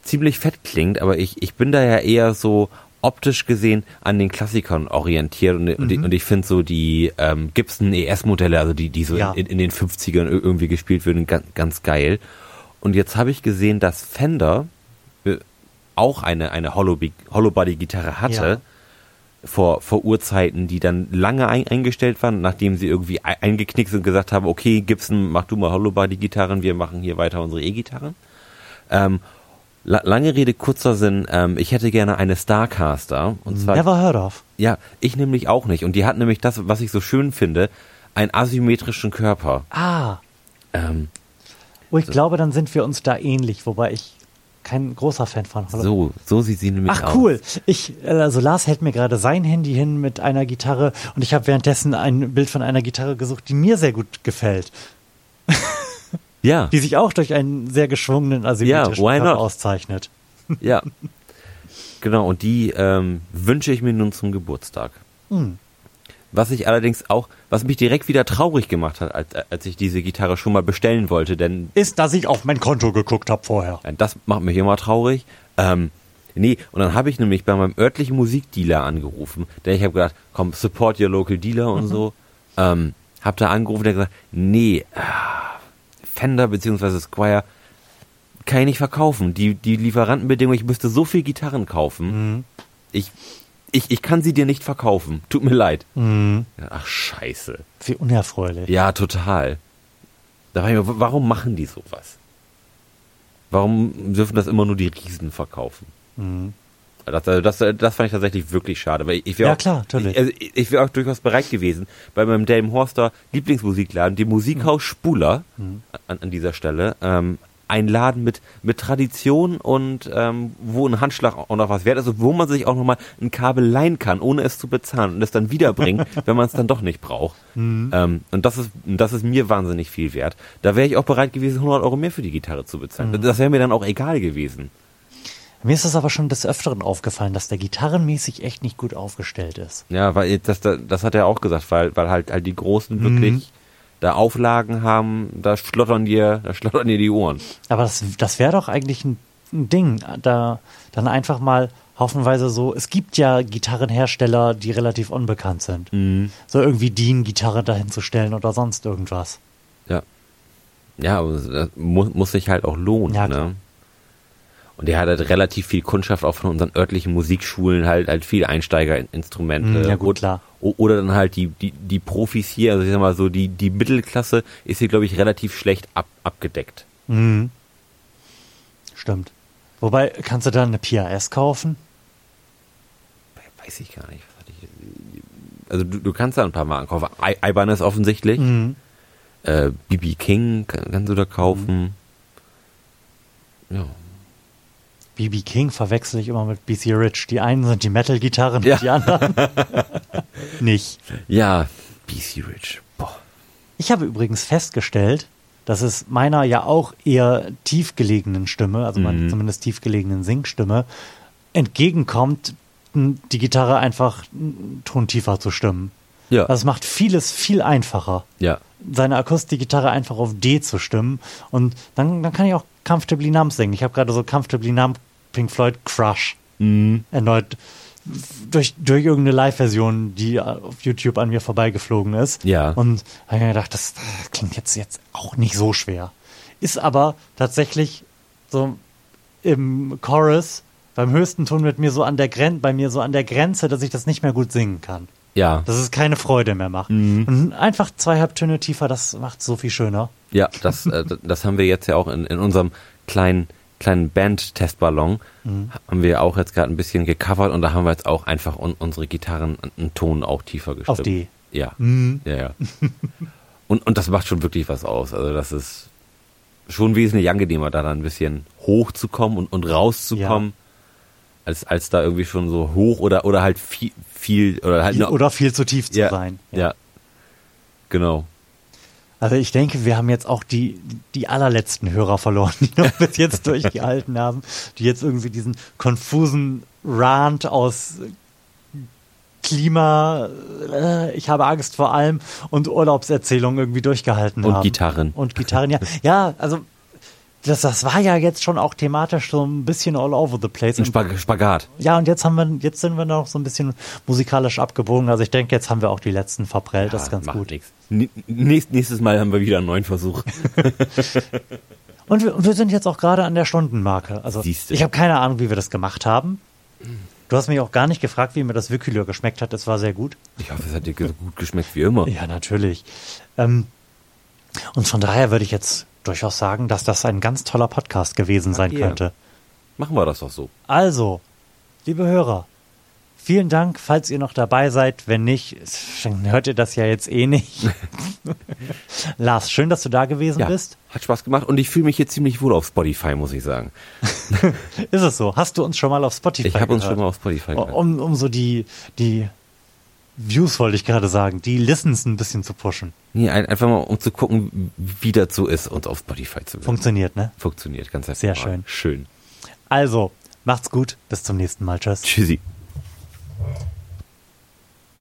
ziemlich fett klingt, aber ich, ich bin da ja eher so optisch gesehen an den Klassikern orientiert und, Mhm. und ich finde so die ähm, Gibson ES-Modelle, also die, die so Ja. in, in den 50ern ir- irgendwie gespielt werden, ganz, ganz geil. Und jetzt habe ich gesehen, dass Fender auch eine, eine Hollow- Hollow-Body-Gitarre hatte. Vor, vor Urzeiten, die dann lange ein, eingestellt waren, nachdem sie irgendwie ei- eingeknickt sind und gesagt haben, okay, Gibson, mach du mal Hollow-Body-Gitarren, wir machen hier weiter unsere E-Gitarren. Ähm, la lange Rede, kurzer Sinn, ähm, ich hätte gerne eine Starcaster. Und zwar, Never heard of. ja, ich nämlich auch nicht. Und die hat nämlich das, was ich so schön finde, einen asymmetrischen Körper. Ah, Ähm, oh, ich glaube, dann sind wir uns da ähnlich, wobei ich kein großer Fan von Hollow. so, so sieht sie nämlich aus. Ach cool. Ich, also Lars hält mir gerade sein Handy hin mit einer Gitarre und ich habe währenddessen ein Bild von einer Gitarre gesucht, die mir sehr gut gefällt, Ja, die sich auch durch einen sehr geschwungenen asymmetrischen Körper not? auszeichnet. ja. Genau, und die ähm, wünsche ich mir nun zum Geburtstag. Hm. Was ich allerdings auch, was mich direkt wieder traurig gemacht hat, als, als ich diese Gitarre schon mal bestellen wollte, denn Ist, dass ich auf mein Konto geguckt habe vorher. Das macht mich immer traurig. Ähm, nee, und dann habe ich nämlich bei meinem örtlichen Musikdealer angerufen. Denn ich habe gedacht, komm, support your local dealer und so. Ähm, hab da angerufen, der gesagt, nee, ah, Fender bzw. Squire kann ich nicht verkaufen. Die, die Lieferantenbedingungen, ich müsste so viel Gitarren kaufen. Ich, ich, ich kann sie dir nicht verkaufen. Tut mir leid. Mhm. Ach, scheiße. Wie unerfreulich. Ja, total. Da war ich mir, warum machen die sowas? Warum dürfen das immer nur die Riesen verkaufen? Mhm. Das, das, das fand ich tatsächlich wirklich schade. Weil ich wäre Ja, auch, klar, natürlich. Ich, also ich wäre auch durchaus bereit gewesen, bei meinem Dame Horster Lieblingsmusikladen, dem Musikhaus Spuler, Mhm. an, an dieser Stelle, ähm, ein Laden mit, mit Tradition und ähm, wo ein Handschlag auch noch was wert ist und wo man sich auch nochmal ein Kabel leihen kann, ohne es zu bezahlen und es dann wiederbringen, wenn man es dann doch nicht braucht. Mhm. Ähm, und das ist, das ist mir wahnsinnig viel wert. Da wäre ich auch bereit gewesen, 100 Euro mehr für die Gitarre zu bezahlen. Mhm. Das wäre mir dann auch egal gewesen. Mir ist das aber schon des Öfteren aufgefallen, dass der gitarrenmäßig echt nicht gut aufgestellt ist. Ja, weil das, das, das hat er auch gesagt, weil, weil halt, halt die Großen Mhm. wirklich da Auflagen haben, da schlottern dir, da schlottern dir die Ohren. Aber das, das wäre doch eigentlich ein, ein Ding, da dann einfach mal haufenweise so, es gibt ja Gitarrenhersteller, die relativ unbekannt sind. Mhm. So irgendwie Dean-Gitarre dahin zu stellen oder sonst irgendwas. Ja. Ja, aber das muss, muss sich halt auch lohnen, Ja, ne? Und der hat halt relativ viel Kundschaft auch von unseren örtlichen Musikschulen, halt, halt viel Einsteigerinstrumente. Mhm, ja, gut, Und- klar. Oder dann halt die, die, die Profis hier, also ich sag mal so, die, die Mittelklasse ist hier, glaube ich, relativ schlecht ab, abgedeckt. Mhm. Stimmt. Wobei, kannst du da eine PRS kaufen? Weiß ich gar nicht. Ich, also du, du kannst da ein paar Marken kaufen. I- Ibanez offensichtlich. Mhm. Äh, BB King kann, kannst du da kaufen. Ja. BB King verwechsel ich immer mit BC Rich. Die einen sind die Metal-Gitarren Ja. und die anderen nicht. Ja, BC Rich. Boah. Ich habe übrigens festgestellt, dass es meiner ja auch eher tiefgelegenen Stimme, also meiner Mhm. zumindest tiefgelegenen Singstimme, entgegenkommt, die Gitarre einfach einen Ton tiefer zu stimmen. Ja. Das macht vieles viel einfacher, ja. seine Akustikgitarre einfach auf D zu stimmen. Und dann, dann kann ich auch Comfortably Numb singen. Ich habe gerade so Comfortably Numb Pink Floyd Crush Mhm. erneut durch, durch irgendeine Live-Version, die auf YouTube an mir vorbeigeflogen ist. Ja. Und habe mir gedacht, das, klingt jetzt, jetzt auch nicht so schwer. Ist aber tatsächlich so im Chorus beim höchsten Ton mit mir so an der Grenze, bei mir so an der Grenze, dass ich das nicht mehr gut singen kann. Ja. Dass es keine Freude mehr macht. Mhm. Und einfach zwei Halbtöne tiefer, das macht so viel schöner. Ja, das, äh, das haben wir jetzt ja auch in, in unserem kleinen kleinen Band-Testballon haben wir auch jetzt gerade ein bisschen gecovert und da haben wir jetzt auch einfach un unsere Gitarren einen Ton auch tiefer gestimmt. Auf D. Ja. Mhm. Ja, ja. und, und das macht schon wirklich was aus. Also das ist schon wesentlich angenehmer, da dann ein bisschen hochzukommen und, und rauszukommen, als, als da irgendwie schon so hoch oder, oder halt viel, viel oder halt nur- Oder viel zu tief zu ja, sein. Ja. Genau. Also ich denke, wir haben jetzt auch die, die allerletzten Hörer verloren, die noch bis jetzt durchgehalten haben, die jetzt irgendwie diesen konfusen Rant aus Klima, äh, ich habe Angst vor allem und Urlaubserzählungen irgendwie durchgehalten Und haben. Gitarren. Und Gitarren, ja. Ja, also das, das war ja jetzt schon auch thematisch so ein bisschen all over the place. Ein Spag Spagat. Ja, und jetzt haben wir, jetzt sind wir noch so ein bisschen musikalisch abgebogen. Also ich denke, jetzt haben wir auch die letzten verprellt. das ist ganz gut. Nächst, nächstes Mal haben wir wieder einen neuen Versuch. Und wir, und wir sind jetzt auch gerade an der Stundenmarke. Also Siehste. ich habe keine Ahnung, wie wir das gemacht haben. Du hast mich auch gar nicht gefragt, wie mir das Wikülür geschmeckt hat. Es war sehr gut. Ich hoffe, es hat dir so gut geschmeckt wie immer. Ja, natürlich. Ähm, und von daher würde ich jetzt durchaus sagen, dass das ein ganz toller Podcast gewesen sein yeah. könnte. Machen wir das doch so. Also, liebe Hörer, vielen Dank, falls ihr noch dabei seid. Wenn nicht, hört ihr das ja jetzt eh nicht. Lars, schön, dass du da gewesen Ja, bist. hat Spaß gemacht und ich fühle mich hier ziemlich wohl auf Spotify, muss ich sagen. Ist es so? Hast du uns schon mal auf Spotify Ich habe uns schon mal auf Spotify gehört. Um, um so die, die Views, wollte ich gerade sagen, die Listens ein bisschen zu pushen. Nee, ein, einfach mal, um zu gucken, wie das so ist, uns auf Spotify zu hören. Funktioniert, ne? Funktioniert, ganz Sehr hervorragend. Schön. Also, macht's gut. Bis zum nächsten Mal. Tschüss. Tschüssi.